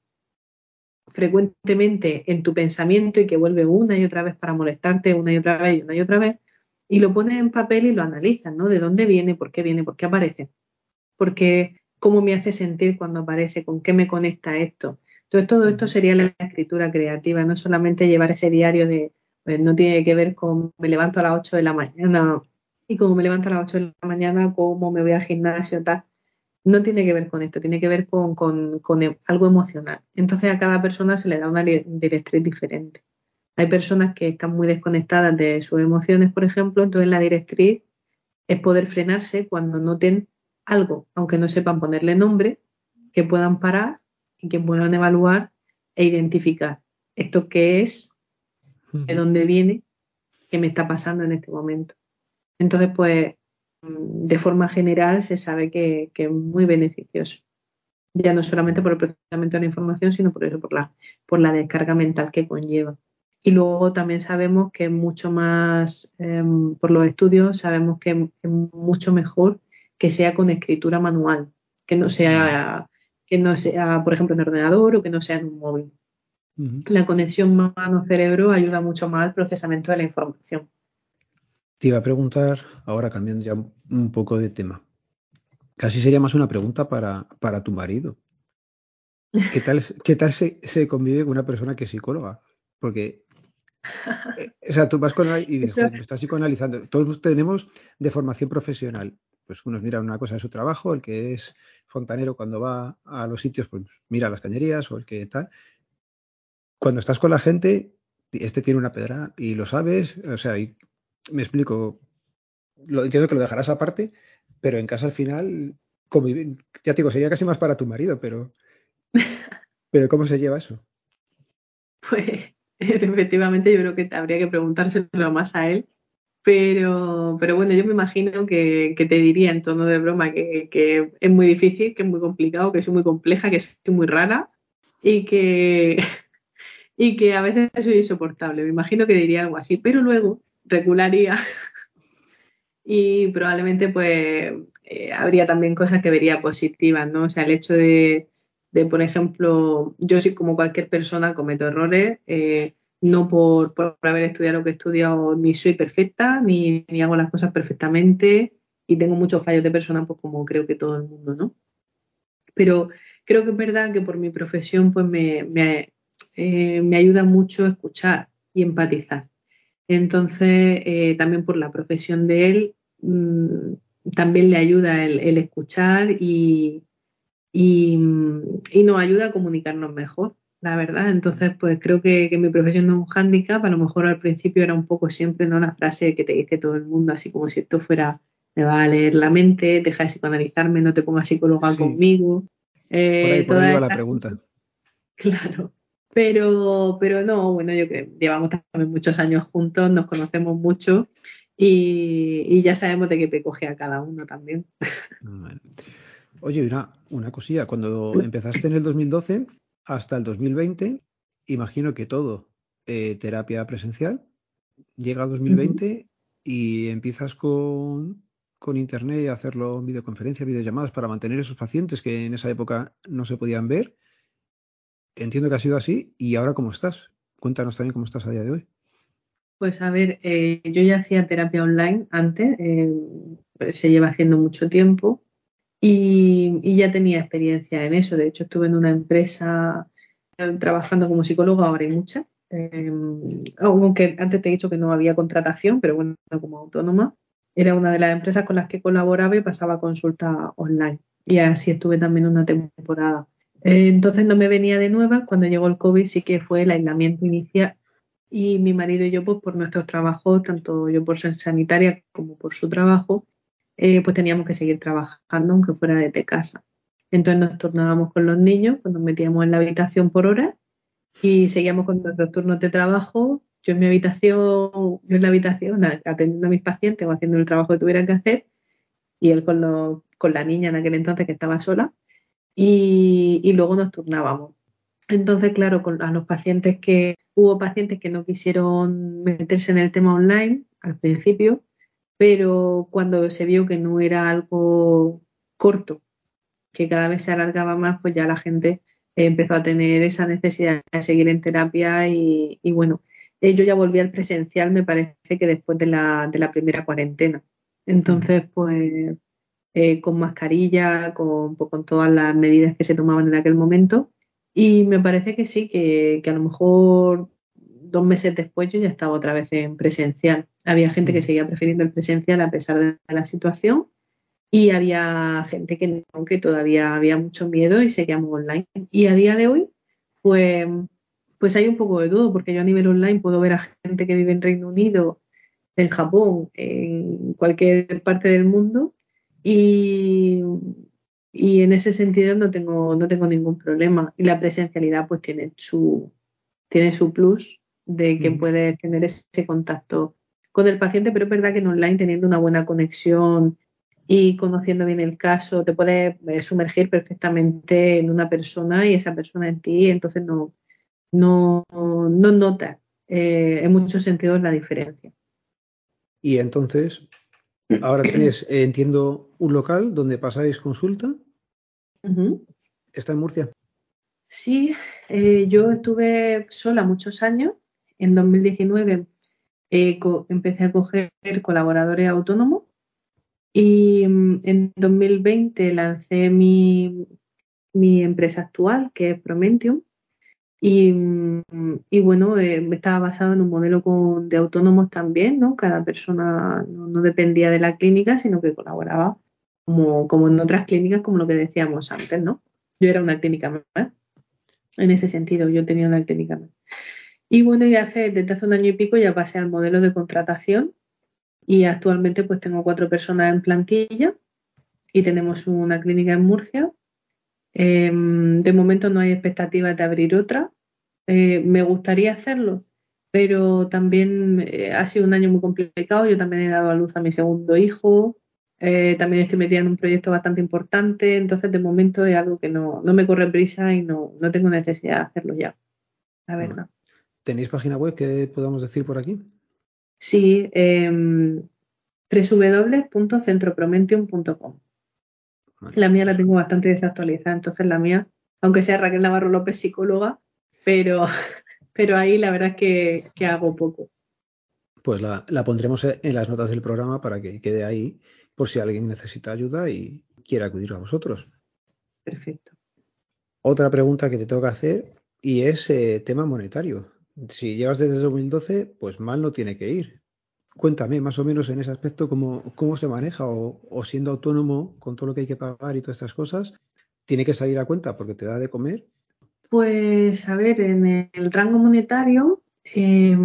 frecuentemente en tu pensamiento y que vuelve una y otra vez para molestarte una y otra vez y una y otra vez, y lo pones en papel y lo analizas, ¿no? ¿De dónde viene? ¿Por qué viene? ¿Por qué aparece? Porque cómo me hace sentir cuando aparece, con qué me conecta esto. Entonces, todo esto sería la escritura creativa, no solamente llevar ese diario de, pues no tiene que ver con me levanto a las 8 de la mañana y como me levanto a las 8 de la mañana, cómo me voy al gimnasio, tal no tiene que ver con esto, tiene que ver con, algo emocional. Entonces a cada persona se le da una directriz diferente. Hay personas que están muy desconectadas de sus emociones, por ejemplo, entonces la directriz es poder frenarse cuando noten algo, aunque no sepan ponerle nombre, que puedan parar y que puedan evaluar e identificar esto qué es, de dónde viene, qué me está pasando en este momento. Entonces, pues de forma general se sabe que, es muy beneficioso. Ya no solamente por el procesamiento de la información, sino por eso, por la, por la descarga mental que conlleva. Y luego también sabemos que es mucho más, em, por los estudios, sabemos que es mucho mejor que sea con escritura manual, que no sea, que no sea, por ejemplo, en ordenador o que no sea en un móvil. La conexión mano-cerebro ayuda mucho más al procesamiento de la información. Te iba a preguntar, ahora cambiando ya un poco de tema. Casi sería más una pregunta para, para tu marido. ¿Qué tal, qué tal se, convive con una persona que es psicóloga? Porque, eh, o sea, tú vas con y dices, estás psicoanalizando. Todos tenemos de formación profesional. Pues unos miran una cosa de su trabajo, el que es fontanero cuando va a los sitios, pues mira las cañerías o el que tal. Cuando estás con la gente, este tiene una pedra y lo sabes, o sea, y me explico. Lo entiendo que lo dejarás aparte, pero en casa al final, ya te digo, sería casi más para tu marido, pero, pero ¿cómo se lleva eso? Pues efectivamente yo creo que habría que preguntárselo más a él. Pero, pero bueno, yo me imagino que, te diría en tono de broma que, que, es muy difícil, que es muy complicado, que soy muy compleja, que soy muy rara y que, y que a veces soy insoportable. Me imagino que diría algo así. Pero luego regularía y probablemente pues eh, habría también cosas que vería positivas, ¿no? O sea, el hecho de, de por ejemplo, yo sí como cualquier persona cometo errores, eh, no por, por, haber estudiado lo que he estudiado, ni soy perfecta, ni, ni, hago las cosas perfectamente y tengo muchos fallos de persona, pues como creo que todo el mundo, ¿no? Pero creo que es verdad que por mi profesión, pues me, me, eh, me ayuda mucho escuchar y empatizar. Entonces, eh, también por la profesión de él, mmm, también le ayuda el, el escuchar y, y, y, nos ayuda a comunicarnos mejor, la verdad. Entonces, pues creo que, que, mi profesión no es un hándicap. A lo mejor al principio era un poco siempre no la frase que te dice todo el mundo, así como si esto fuera, me va a leer la mente, deja de psicoanalizarme, no te pongas psicóloga sí. conmigo. Eh, por ahí, por ahí va la pregunta. Claro. Pero, pero no, bueno, yo creo llevamos también muchos años juntos, nos conocemos mucho y, y ya sabemos de qué pe coge a cada uno también. Bueno. Oye, una, una cosilla, cuando empezaste en el 2012 hasta el 2020, imagino que todo, eh, terapia presencial, llega a 2020 uh -huh. y empiezas con, con internet y hacerlo en videoconferencia, videollamadas para mantener esos pacientes que en esa época no se podían ver. Entiendo que ha sido así y ahora cómo estás. Cuéntanos también cómo estás a día de hoy. Pues a ver, eh, yo ya hacía terapia online antes, eh, se lleva haciendo mucho tiempo y, ya tenía experiencia en eso. De hecho, estuve en una empresa eh, trabajando como psicólogo, ahora hay muchas. Eh, aunque antes te he dicho que no había contratación, pero bueno, como autónoma, era una de las empresas con las que colaboraba y pasaba consulta online. Y así estuve también una temporada. Eh, entonces no me venía de nueva. Cuando llegó el COVID sí que fue el aislamiento inicial y mi marido y yo, pues por nuestros trabajos, tanto yo por ser sanitaria como por su trabajo, eh, pues teníamos que seguir trabajando aunque fuera desde casa. Entonces nos turnábamos con los niños, pues nos metíamos en la habitación por horas y seguíamos con nuestros turnos de trabajo. Yo en mi habitación, yo en la habitación atendiendo a mis pacientes o haciendo el trabajo que tuvieran que hacer y él con, lo, con la niña en aquel entonces que estaba sola y, y luego nos turnábamos. Entonces, claro, con a los pacientes que hubo pacientes que no quisieron meterse en el tema online al principio, pero cuando se vio que no era algo corto, que cada vez se alargaba más, pues ya la gente empezó a tener esa necesidad de seguir en terapia y, y bueno, eh, yo ya volví al presencial, me parece que después de la, de la primera cuarentena. Entonces, pues eh, con mascarilla, con, pues, con todas las medidas que se tomaban en aquel momento, y me parece que sí, que, que, a lo mejor dos meses después yo ya estaba otra vez en presencial. Había gente que seguía prefiriendo el presencial a pesar de la situación y había gente que no, que todavía había mucho miedo y seguíamos online. Y a día de hoy, pues, pues hay un poco de todo, porque yo a nivel online puedo ver a gente que vive en Reino Unido, en Japón, en cualquier parte del mundo y, y en ese sentido no tengo, no tengo ningún problema. Y la presencialidad pues tiene su, tiene su plus de que mm. puedes tener ese contacto con el paciente, pero es verdad que en online teniendo una buena conexión y conociendo bien el caso, te puedes eh, sumergir perfectamente en una persona y esa persona en ti, entonces no, no, no notas eh, en muchos sentidos la diferencia. Y entonces, ahora tienes, eh, entiendo, un local donde pasáis consulta. Uh -huh. ¿Está en Murcia? Sí, eh, yo estuve sola muchos años. En 2019 eh, empecé a coger colaboradores autónomos y mm, en 2020 lancé mi, mi, empresa actual, que es Promentium. Y, mm, y bueno, eh, estaba basado en un modelo con, de autónomos también, ¿no? Cada persona no, dependía de la clínica, sino que colaboraba como, como en otras clínicas, como lo que decíamos antes, ¿no? Yo era una clínica más en ese sentido, yo tenía una clínica. Y bueno, ya hace, desde hace un año y pico ya pasé al modelo de contratación y actualmente pues tengo cuatro personas en plantilla y tenemos una clínica en Murcia. Eh, de momento no hay expectativas de abrir otra. Eh, me gustaría hacerlo, pero también eh, ha sido un año muy complicado. Yo también he dado a luz a mi segundo hijo. Eh, también estoy metida en un proyecto bastante importante, entonces de momento es algo que no, no me corre prisa y no, no, tengo necesidad de hacerlo ya, la verdad. ¿Tenéis página web que podamos decir por aquí? Sí, eh, www.centropromentium.com. La mía la tengo bastante desactualizada, entonces la mía, aunque sea Raquel Navarro López psicóloga, pero, pero ahí la verdad es que, hago poco. Pues la, la, pondremos en las notas del programa para que quede ahí por si alguien necesita ayuda y quiere acudir a vosotros. Perfecto. Otra pregunta que te tengo que hacer y es eh, tema monetario. Si llevas desde 2012, pues mal no tiene que ir. Cuéntame más o menos en ese aspecto cómo, cómo se maneja o, siendo autónomo con todo lo que hay que pagar y todas estas cosas, tiene que salir a cuenta porque te da de comer. Pues a ver, en el rango monetario eh,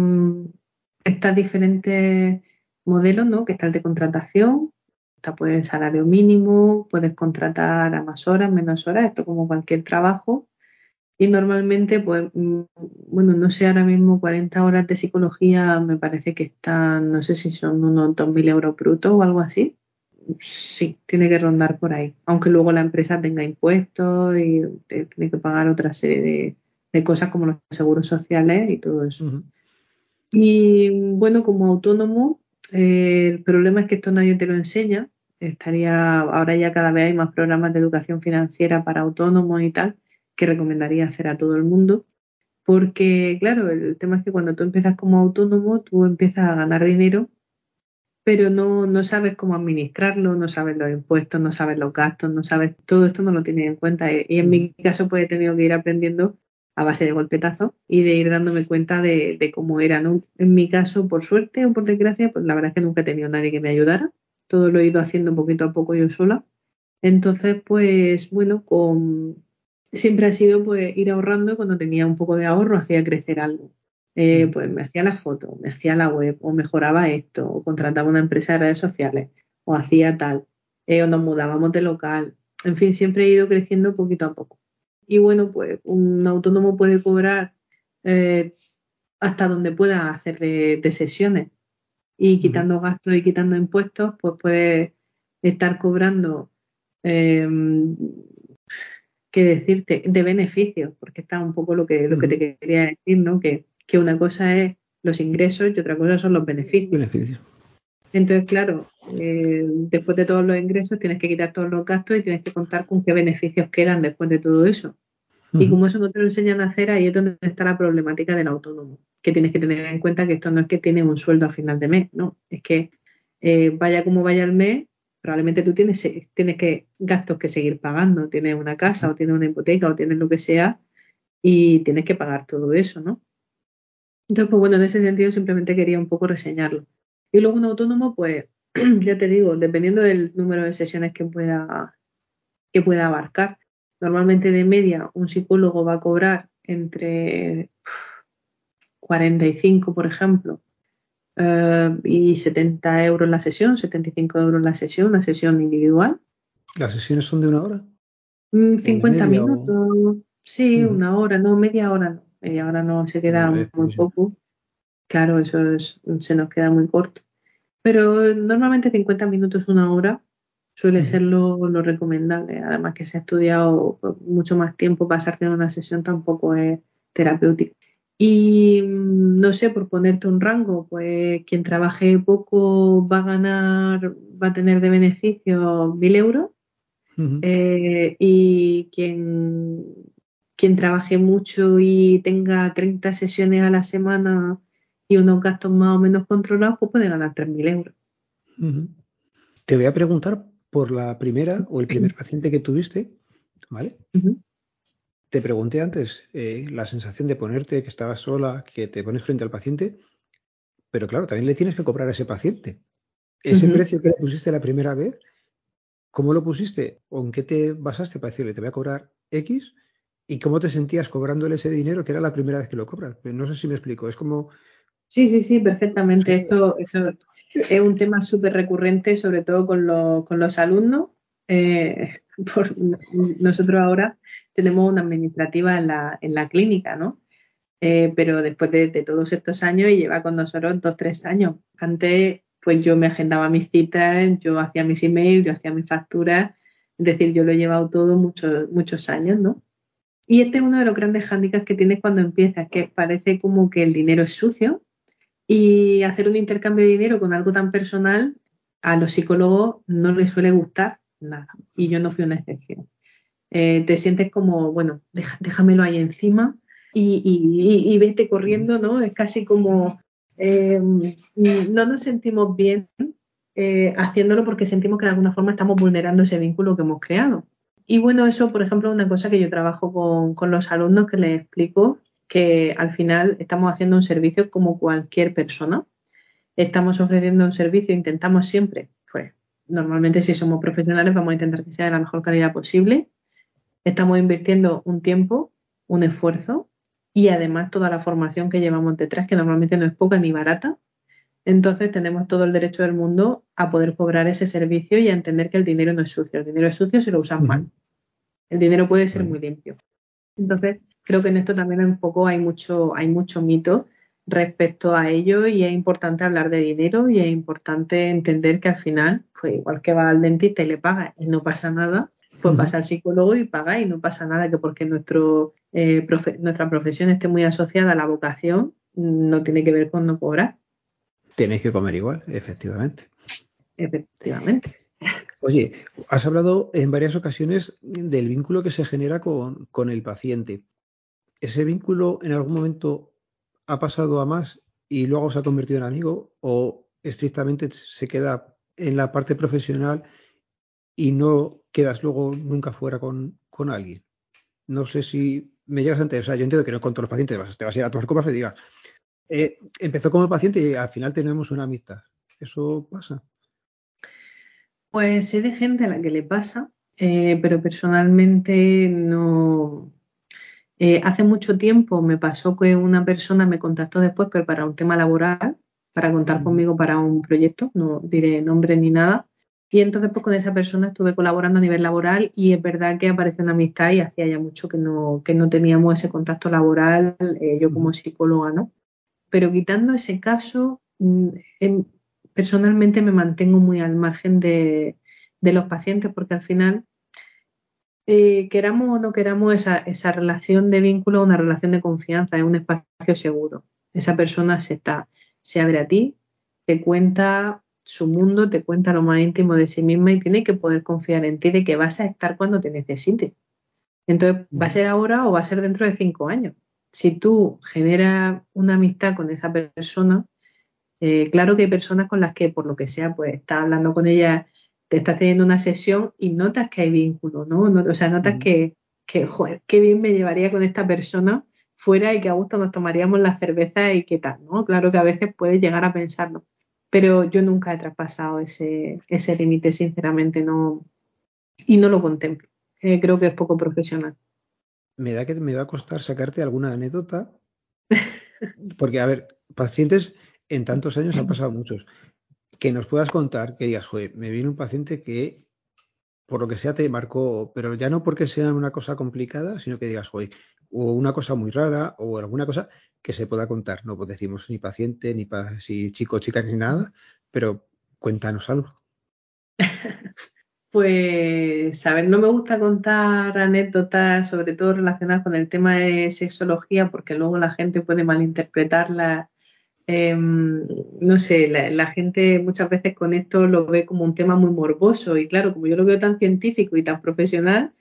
están diferentes modelos, ¿no? Que está el de contratación, está pues el salario mínimo, puedes contratar a más horas, menos horas, esto como cualquier trabajo. Y normalmente, pues, mm, bueno, no sé, ahora mismo 40 horas de psicología me parece que están, no sé si son unos 2.000 euros brutos o algo así. Sí, tiene que rondar por ahí. Aunque luego la empresa tenga impuestos y tiene que pagar otra serie de, cosas como los seguros sociales y todo eso. Y bueno, como autónomo, eh, el problema es que esto nadie te lo enseña. Estaría, ahora ya cada vez hay más programas de educación financiera para autónomos y tal que recomendaría hacer a todo el mundo. Porque, claro, el tema es que cuando tú empiezas como autónomo, tú empiezas a ganar dinero, pero no, no sabes cómo administrarlo, no sabes los impuestos, no sabes los gastos, no sabes, todo esto no lo tienes en cuenta. Y en mi caso, pues he tenido que ir aprendiendo a base de golpetazos y de ir dándome cuenta de, cómo era. ¿no? En mi caso, por suerte o por desgracia, pues la verdad es que nunca he tenido nadie que me ayudara. Todo lo he ido haciendo poquito a poco yo sola. Entonces, pues bueno, con, siempre ha sido pues ir ahorrando cuando tenía un poco de ahorro, hacía crecer algo. Eh, mm. pues me hacía la foto, me hacía la web, o mejoraba esto, o contrataba una empresa de redes sociales, o hacía tal, eh, o nos mudábamos de local. En fin, siempre he ido creciendo poquito a poco. Y bueno, pues un autónomo puede cobrar eh, hasta donde pueda hacer de, sesiones y quitando gastos y quitando impuestos, pues puede estar cobrando que decirte de beneficios, porque está un poco lo que, lo que te quería decir, ¿no? Que, una cosa es los ingresos y otra cosa son los beneficios. Entonces, claro, eh, después de todos los ingresos tienes que quitar todos los gastos y tienes que contar con qué beneficios quedan después de todo eso. Y como eso no te lo enseñan a hacer, ahí es donde está la problemática del autónomo, que tienes que tener en cuenta que esto no es que tienes un sueldo a final de mes, no, es que eh, vaya como vaya el mes, probablemente tú tienes, tienes que, gastos que seguir pagando, tienes una casa o tienes una hipoteca o tienes lo que sea y tienes que pagar todo eso, ¿no? Entonces, pues bueno, en ese sentido simplemente quería un poco reseñarlo. Y luego un autónomo, pues ya te digo, dependiendo del número de sesiones que pueda, que pueda abarcar. Normalmente de media un psicólogo va a cobrar entre 45, por ejemplo, eh, y 70 euros la sesión, 75 euros la sesión, una sesión individual. ¿Las sesiones son de una hora? 50 mm, minutos, sí, una hora, no, media hora no, media hora no, se queda muy poco. Claro, eso se nos queda muy corto. Pero normalmente 50 minutos, una hora, suele ser lo, lo, recomendable. Además que se ha estudiado mucho más tiempo, pasarte en una sesión tampoco es terapéutico. Y mm, no sé, por ponerte un rango, pues quien trabaje poco va a ganar, va a tener de beneficio mil euros. Eh, y quien, quien trabaje mucho y tenga 30 sesiones a la semana y unos gastos más o menos controlados, pues puede ganar 3.000 euros. Te voy a preguntar por la primera o el primer paciente que tuviste, ¿vale? Te pregunté antes eh, la sensación de ponerte que estabas sola, que te pones frente al paciente, pero claro, también le tienes que cobrar a ese paciente. Ese precio que le pusiste la primera vez, ¿cómo lo pusiste? ¿O en qué te basaste para decirle, te voy a cobrar X? ¿Y cómo te sentías cobrándole ese dinero que era la primera vez que lo cobras? No sé si me explico, es como... Sí, sí, sí, perfectamente. Esto, esto es un tema súper recurrente, sobre todo con, con los alumnos. Eh, por, nosotros ahora tenemos una administrativa en la, en la clínica, ¿no? Eh, pero después de, todos estos años y lleva con nosotros dos, tres años. Antes, pues yo me agendaba mis citas, yo hacía mis emails, yo hacía mis facturas, es decir, yo lo he llevado todo muchos, muchos años, ¿no? Y este es uno de los grandes hándicaps que tienes cuando empiezas, que parece como que el dinero es sucio y hacer un intercambio de dinero con algo tan personal a los psicólogos no les suele gustar nada. Y yo no fui una excepción. Eh, te sientes como, bueno, déjamelo ahí encima y, vete corriendo, ¿no? Es casi como, eh, no nos sentimos bien eh, haciéndolo porque sentimos que de alguna forma estamos vulnerando ese vínculo que hemos creado. Y bueno, eso, por ejemplo, es una cosa que yo trabajo con, con los alumnos que les explico que al final estamos haciendo un servicio como cualquier persona. Estamos ofreciendo un servicio, intentamos siempre, pues normalmente si somos profesionales vamos a intentar que sea de la mejor calidad posible. Estamos invirtiendo un tiempo, un esfuerzo y además toda la formación que llevamos detrás, que normalmente no es poca ni barata, entonces tenemos todo el derecho del mundo a poder cobrar ese servicio y a entender que el dinero no es sucio. El dinero es sucio si lo usan mal. El dinero puede ser muy limpio. Entonces, creo que en esto también un poco hay mucho, hay mucho mito respecto a ello y es importante hablar de dinero y es importante entender que al final, pues igual que va al dentista y le paga y no pasa nada, pues vas al psicólogo y paga y no pasa nada, que porque nuestro, eh, nuestra profesión esté muy asociada a la vocación, no tiene que ver con no cobrar. Tienes que comer igual, efectivamente. Efectivamente. Oye, has hablado en varias ocasiones del vínculo que se genera con, el paciente. ¿Ese vínculo en algún momento ha pasado a más y luego se ha convertido en amigo o estrictamente se queda en la parte profesional y no quedas luego nunca fuera con, alguien? No sé si me llegas antes, o sea, yo entiendo que no con todos los pacientes te vas a ir a tomar copas y digas, eh, empezó como paciente y al final tenemos una amistad. ¿Eso pasa? Pues sé de gente a la que le pasa, eh, pero personalmente no. Eh, hace mucho tiempo me pasó que una persona me contactó después, pero para un tema laboral, para contar conmigo para un proyecto, no diré nombre ni nada. Y entonces pues con esa persona estuve colaborando a nivel laboral y es verdad que apareció una amistad y hacía ya mucho que no, que no teníamos ese contacto laboral, yo como psicóloga, ¿no? pero quitando ese caso, mm, personalmente me mantengo muy al margen de, los pacientes porque al final, eh, queramos o no queramos, esa, relación de vínculo, una relación de confianza, es un espacio seguro. Esa persona se, está, se abre a ti, te cuenta su mundo, te cuenta lo más íntimo de sí misma y tiene que poder confiar en ti de que vas a estar cuando te necesite. Entonces, ¿va a ser ahora o va a ser dentro de cinco años? si tú generas una amistad con esa persona, eh, claro que hay personas con las que, por lo que sea, pues estás hablando con ella, te estás teniendo una sesión y notas que hay vínculo, ¿no? o sea, notas que, que, joder, qué bien me llevaría con esta persona fuera y que a gusto nos tomaríamos la cerveza y qué tal, ¿no? Claro que a veces puedes llegar a pensarlo, pero yo nunca he traspasado ese, ese límite, sinceramente, no, y no lo contemplo. Eh, creo que es poco profesional me da que me va a costar sacarte alguna anécdota, porque, a ver, pacientes en tantos años han pasado muchos. Que nos puedas contar, que digas, joder, me viene un paciente que, por lo que sea, te marcó, pero ya no porque sea una cosa complicada, sino que digas, joder, o una cosa muy rara, o alguna cosa que se pueda contar. No pues decimos ni paciente, ni si chico, chica, ni nada, pero cuéntanos algo. Pues, a ver, no me gusta contar anécdotas, sobre todo relacionadas con el tema de sexología, porque luego la gente puede malinterpretarla. Em, no sé, la, gente muchas veces con esto lo ve como un tema muy morboso y claro, como yo lo veo tan científico y tan profesional,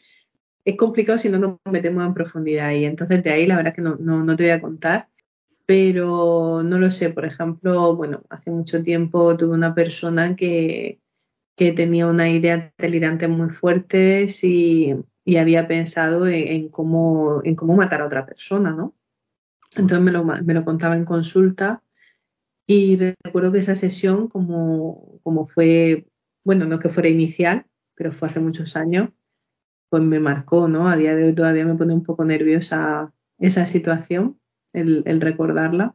es complicado si no nos metemos en profundidad y entonces de ahí la verdad es que no, no te voy a contar, pero no lo sé, por ejemplo, bueno, hace mucho tiempo tuve una persona que que tenía una idea delirante muy fuerte y, y había pensado en, cómo, en cómo matar a otra persona, ¿no? Entonces me lo, me lo contaba en consulta y recuerdo que esa sesión, como, como fue, bueno, no que fuera inicial, pero fue hace muchos años, pues me marcó, ¿no? A día de hoy todavía me pone un poco nerviosa esa situación, el, recordarla.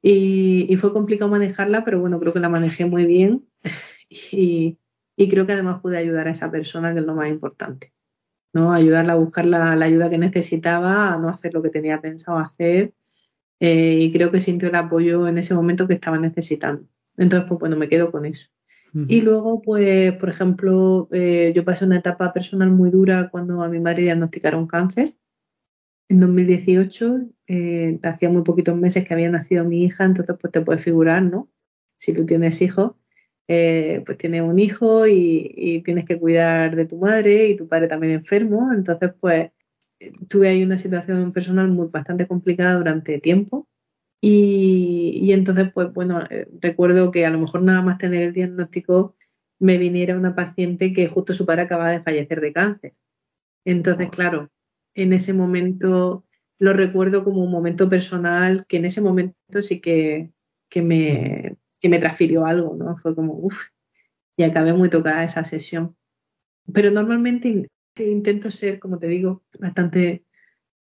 Y, fue complicado manejarla, pero bueno, creo que la manejé muy bien. y, y creo que además pude ayudar a esa persona, que es lo más importante. ¿no? Ayudarla a buscar la, ayuda que necesitaba, a no hacer lo que tenía pensado hacer. Eh, y creo que sintió el apoyo en ese momento que estaba necesitando. Entonces, pues bueno, me quedo con eso. Y luego, pues, por ejemplo, eh, yo pasé una etapa personal muy dura cuando a mi madre diagnosticaron cáncer. En 2018, eh, hacía muy poquitos meses que había nacido mi hija, entonces pues te puedes figurar, ¿no? Si tú tienes hijos, eh, pues tienes un hijo y, tienes que cuidar de tu madre y tu padre también enfermo, entonces pues tuve ahí una situación personal muy bastante complicada durante tiempo y, entonces pues bueno, eh, recuerdo que a lo mejor nada más tener el diagnóstico me viniera una paciente que justo su padre acababa de fallecer de cáncer. Entonces, claro, en ese momento lo recuerdo como un momento personal que en ese momento sí que, que me, que me transfirió algo, ¿no? Fue como, uff, y acabé muy tocada esa sesión. Pero normalmente intento ser, como te digo, bastante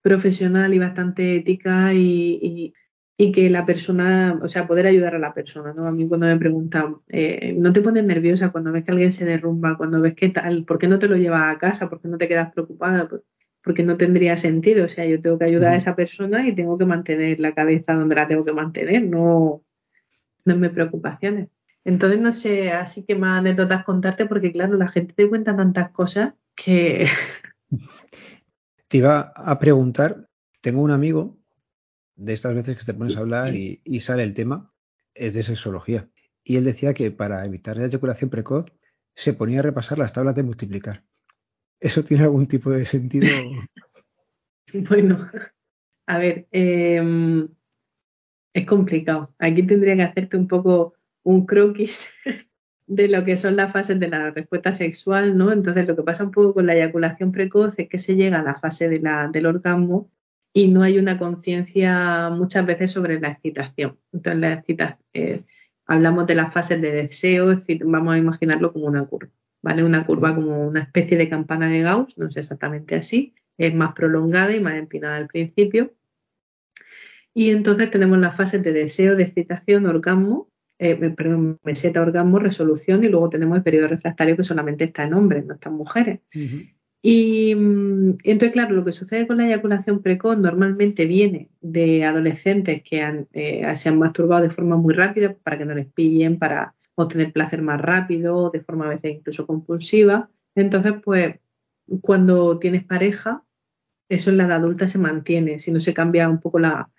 profesional y bastante ética y, y, que la persona, o sea, poder ayudar a la persona, ¿no? A mí cuando me preguntan, eh, ¿no te pones nerviosa cuando ves que alguien se derrumba, cuando ves que tal, ¿por qué no te lo llevas a casa? ¿Por qué no te quedas preocupada? Porque no tendría sentido, o sea, yo tengo que ayudar a esa persona y tengo que mantener la cabeza donde la tengo que mantener, no, no me preocupaciones. Entonces, no sé, así que más anécdotas contarte porque, claro, la gente te cuenta tantas cosas que... Te iba a preguntar, tengo un amigo de estas veces que te pones a hablar y, sale el tema, es de sexología. Y él decía que para evitar la eyaculación precoz se ponía a repasar las tablas de multiplicar. ¿Eso tiene algún tipo de sentido? bueno, a ver, eh, es complicado. Aquí tendría que hacerte un poco un croquis de lo que son las fases de la respuesta sexual, ¿no? Entonces, lo que pasa un poco con la eyaculación precoz es que se llega a la fase de la, del orgasmo y no hay una conciencia muchas veces sobre la excitación. Entonces, la excitación, eh, hablamos de las fases de deseo, vamos a imaginarlo como una curva, ¿vale? Una curva como una especie de campana de Gauss, no es exactamente así, es más prolongada y más empinada al principio y entonces tenemos las fases de deseo, de excitación, orgasmo, eh, perdón, meseta, orgasmo, resolución y luego tenemos el periodo refractario que solamente está en hombres, no está en mujeres. Y mm, entonces, claro, lo que sucede con la eyaculación precoz normalmente viene de adolescentes que eh, se han masturbado de forma muy rápida para que no les pillen, para obtener placer más rápido, de forma a veces incluso compulsiva. Entonces, pues, cuando tienes pareja, eso en la edad adulta se mantiene, si no se cambia un poco la,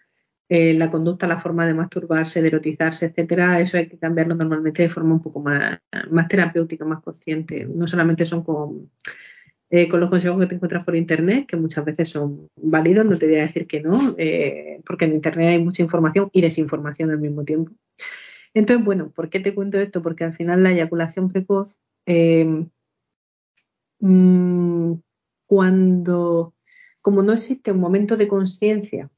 eh, la conducta, la forma de masturbarse, de erotizarse, etcétera, eso hay que cambiarlo normalmente de forma un poco más, más terapéutica, más consciente. No solamente son con, eh, con los consejos que te encuentras por internet, que muchas veces son válidos, no te voy a decir que no, eh, porque en internet hay mucha información y desinformación al mismo tiempo. Entonces, bueno, ¿por qué te cuento esto? Porque al final la eyaculación precoz, mm, cuando, como no existe un momento de conciencia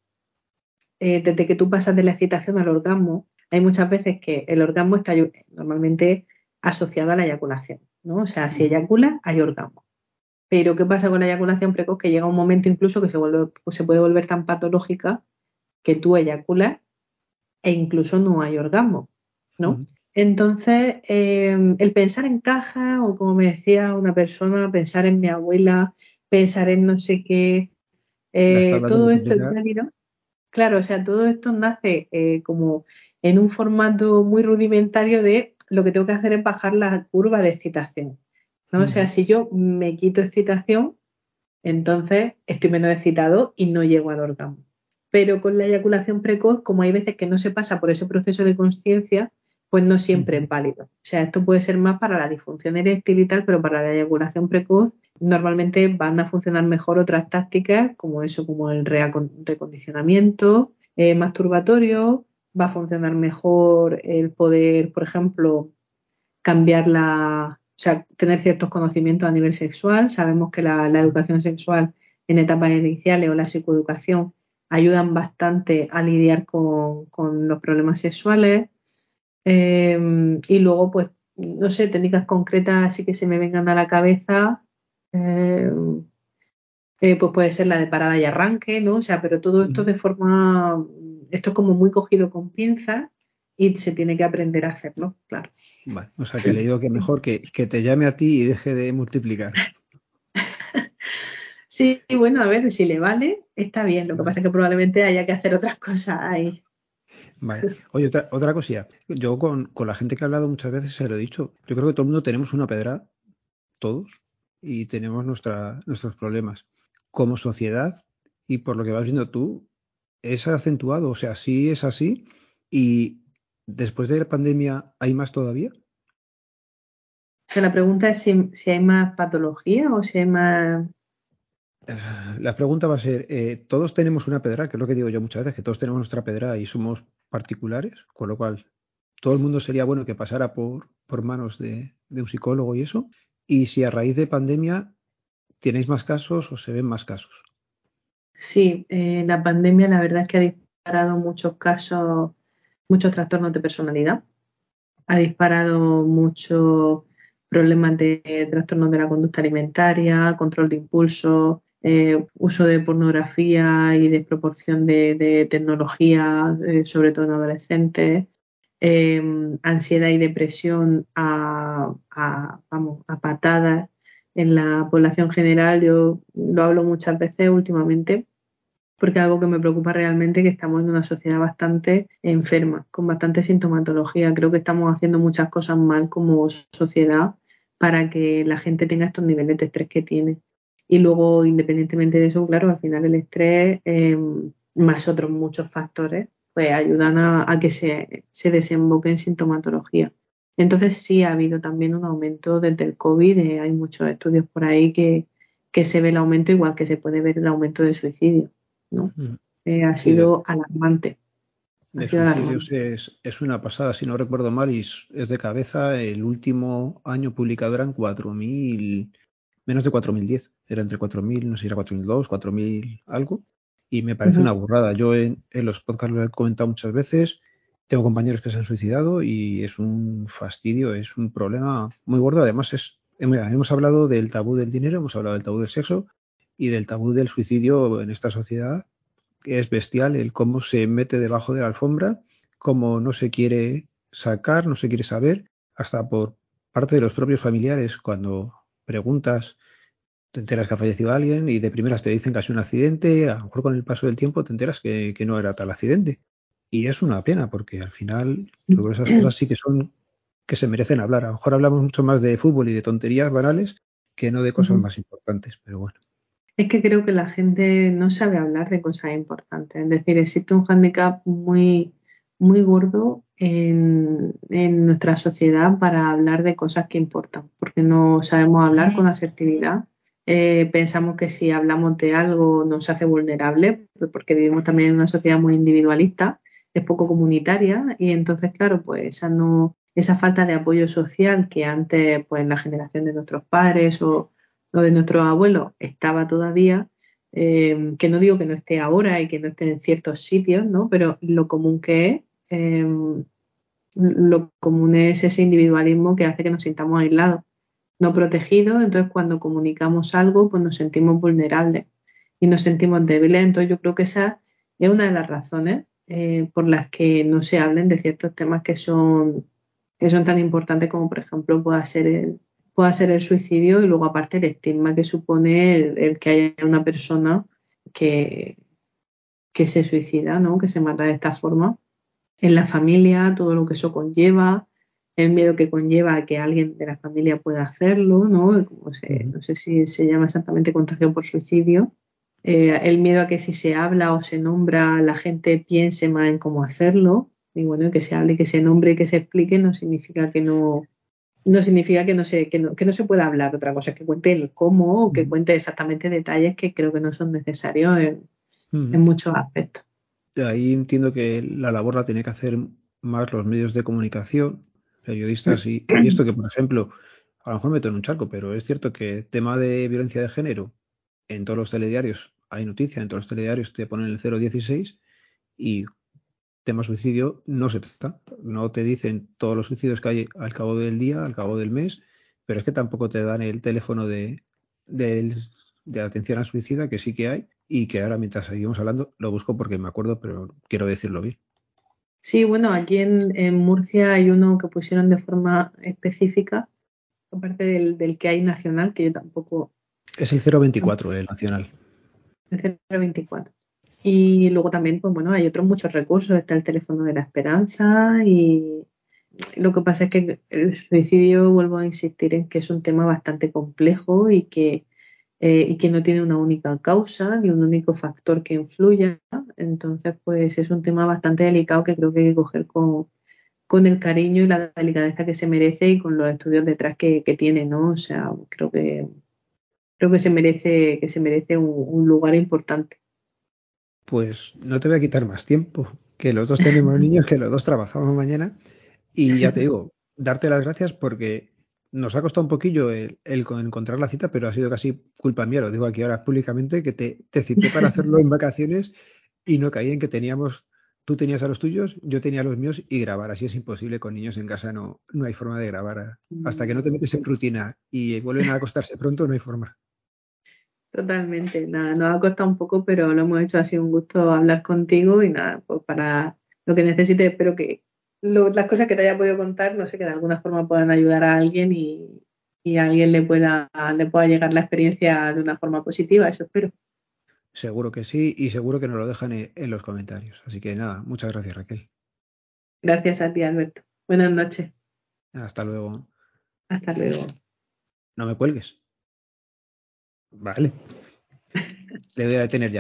eh, desde que tú pasas de la excitación al orgasmo, hay muchas veces que el orgasmo está normalmente asociado a la eyaculación, ¿no? O sea, si eyacula, hay orgasmo. Pero ¿qué pasa con la eyaculación precoz? Que llega un momento incluso que se, vuelve, pues se puede volver tan patológica que tú eyaculas e incluso no hay orgasmo, ¿no? Entonces, em, el pensar en caja, o como me decía una persona, pensar en mi abuela, pensar en no sé qué, eh, todo esto, ¿no? Claro, o sea, todo esto nace eh, como en un formato muy rudimentario de lo que tengo que hacer es bajar la curva de excitación. ¿No? O sea, si yo me quito excitación, entonces estoy menos excitado y no llego al orgasmo. Pero con la eyaculación precoz, como hay veces que no se pasa por ese proceso de conciencia, pues no siempre es válido. O sea, esto puede ser más para la disfunción eréctil y tal, pero para la eyaculación precoz normalmente van a funcionar mejor otras tácticas como eso, como el recondicionamiento eh, masturbatorio, va a funcionar mejor el poder, por ejemplo, cambiar la, o sea, tener ciertos conocimientos a nivel sexual. Sabemos que la, educación sexual en etapas iniciales o la psicoeducación ayudan bastante a lidiar con, los problemas sexuales. Eh, y luego, pues, no sé, técnicas concretas así que se me vengan a la cabeza, eh, eh, pues puede ser la de parada y arranque, ¿no? O sea, pero todo esto de forma, esto es como muy cogido con pinzas y se tiene que aprender a hacerlo, claro. Vale, o sea que le digo que mejor que, te llame a ti y deje de multiplicar. sí, bueno, a ver, si le vale, está bien. Lo que pasa es que probablemente haya que hacer otras cosas ahí. Vale. Oye, otra, otra cosilla. Yo con, con, la gente que he hablado muchas veces se lo he dicho. Yo creo que todo el mundo tenemos una pedra, todos, y tenemos nuestra, nuestros problemas. Como sociedad, y por lo que vas viendo tú, es acentuado, o sea, sí es así, y después de la pandemia hay más todavía. sea, la pregunta es si, si hay más patología o si hay más eh, la pregunta va a ser, eh, todos tenemos una pedra, que es lo que digo yo muchas veces, que todos tenemos nuestra pedra y somos particulares, con lo cual todo el mundo sería bueno que pasara por, por manos de, un psicólogo y eso. Y si a raíz de pandemia tenéis más casos o se ven más casos. Sí, eh, la pandemia la verdad es que ha disparado muchos casos, muchos trastornos de personalidad, ha disparado muchos problemas de trastornos de la conducta alimentaria, control de impulso, eh, uso de pornografía y desproporción de, tecnología, eh, sobre todo en adolescentes, eh, ansiedad y depresión a, vamos, a patadas en la población general. Yo lo hablo muchas veces últimamente porque es algo que me preocupa realmente que estamos en una sociedad bastante enferma, con bastante sintomatología. Creo que estamos haciendo muchas cosas mal como sociedad para que la gente tenga estos niveles de estrés que tiene. Y luego, independientemente de eso, claro, al final el estrés, em, más otros muchos factores, pues ayudan a, que se, se, desemboque en sintomatología. Entonces sí ha habido también un aumento desde el COVID, eh, hay muchos estudios por ahí que, que, se ve el aumento, igual que se puede ver el aumento de suicidio. ¿No? Mm. Eh, ha sido alarmante. De suicidios es, es, una pasada, si no recuerdo mal, y es de cabeza. El último año publicado eran 4.000 menos de 4010, era entre 4000, no sé si era 4002, 4000 algo, y me parece una burrada. Yo en, los podcasts lo he comentado muchas veces, tengo compañeros que se han suicidado y es un fastidio, es un problema muy gordo. Además, es, hemos hablado del tabú del dinero, hemos hablado del tabú del sexo y del tabú del suicidio en esta sociedad, que es bestial el cómo se mete debajo de la alfombra, cómo no se quiere sacar, no se quiere saber, hasta por parte de los propios familiares cuando preguntas, te enteras que ha fallecido alguien y de primeras te dicen que ha sido un accidente, a lo mejor con el paso del tiempo te enteras que, no era tal accidente. Y es una pena porque al final esas cosas sí que son que se merecen hablar. A lo mejor hablamos mucho más de fútbol y de tonterías banales que no de cosas más importantes, pero bueno. Es que creo que la gente no sabe hablar de cosas importantes. Es decir, existe un hándicap muy, muy gordo en, nuestra sociedad para hablar de cosas que importan, porque no sabemos hablar con asertividad. Eh, pensamos que si hablamos de algo nos hace vulnerable, porque vivimos también en una sociedad muy individualista, es poco comunitaria y entonces, claro, pues esa, no, esa falta de apoyo social que antes, pues en la generación de nuestros padres o, de nuestros abuelos estaba todavía, eh, que no digo que no esté ahora y que no esté en ciertos sitios, ¿no? Pero lo común que es, Em, lo común es ese individualismo que hace que nos sintamos aislados, no protegidos, entonces cuando comunicamos algo, pues nos sentimos vulnerables y nos sentimos débiles, entonces yo creo que esa es una de las razones eh, por las que no se hablen de ciertos temas que son, que son tan importantes como por ejemplo pueda ser el, pueda ser el suicidio y luego aparte el estigma que supone el, que haya una persona que, que se suicida, ¿no? que se mata de esta forma en la familia, todo lo que eso conlleva, el miedo que conlleva a que alguien de la familia pueda hacerlo, ¿no? no sé si se llama exactamente contagio por suicidio. Eh, el miedo a que si se habla o se nombra la gente piense más en cómo hacerlo. Y bueno, que se hable, que se nombre y que se explique no significa que no, no significa que no se, que no, que no se pueda hablar. Otra cosa que cuente el cómo o que cuente exactamente detalles que creo que no son necesarios en muchos aspectos ahí entiendo que la labor la tiene que hacer más los medios de comunicación, periodistas y, esto que, por ejemplo, a lo mejor meto en un charco, pero es cierto que tema de violencia de género, en todos los telediarios hay noticia, en todos los telediarios te ponen el 016 y tema suicidio no se trata. No te dicen todos los suicidios que hay al cabo del día, al cabo del mes, pero es que tampoco te dan el teléfono de, de, de atención al suicida, que sí que hay, y que ahora mientras seguimos hablando lo busco porque me acuerdo, pero quiero decirlo bien. Sí, bueno, aquí en, Murcia hay uno que pusieron de forma específica, aparte del, que hay nacional, que yo tampoco... Es el 024, el nacional. El 024. Y luego también, pues bueno, hay otros muchos recursos, está el teléfono de la esperanza y lo que pasa es que el suicidio, vuelvo a insistir en que es un tema bastante complejo y que eh, y que no tiene una única causa ni un único factor que influya. Entonces, pues es un tema bastante delicado que creo que hay que coger con, con el cariño y la delicadeza que se merece y con los estudios detrás que, tiene, ¿no? O sea, creo que creo que se merece, que se merece un, lugar importante. Pues no te voy a quitar más tiempo, que los dos tenemos niños, que los dos trabajamos mañana. Y ya te digo, darte las gracias porque nos ha costado un poquillo el, encontrar la cita, pero ha sido casi culpa mía, lo digo aquí ahora públicamente, que te, te cité para hacerlo en vacaciones y no caí en que teníamos tú tenías a los tuyos, yo tenía a los míos y grabar. Así es imposible con niños en casa, no, no hay forma de grabar. Hasta que no te metes en rutina y vuelven a acostarse pronto, no hay forma. Totalmente, nada, nos ha costado un poco, pero lo hemos hecho, ha sido un gusto hablar contigo y nada, pues para lo que necesites, espero que las cosas que te haya podido contar, no sé, que de alguna forma puedan ayudar a alguien y, y a alguien le pueda, le pueda llegar la experiencia de una forma positiva, eso espero. Seguro que sí y seguro que nos lo dejan en los comentarios. Así que nada, muchas gracias Raquel. Gracias a ti Alberto. Buenas noches. Hasta luego. Hasta luego. No me cuelgues. Vale. Le voy a detener ya.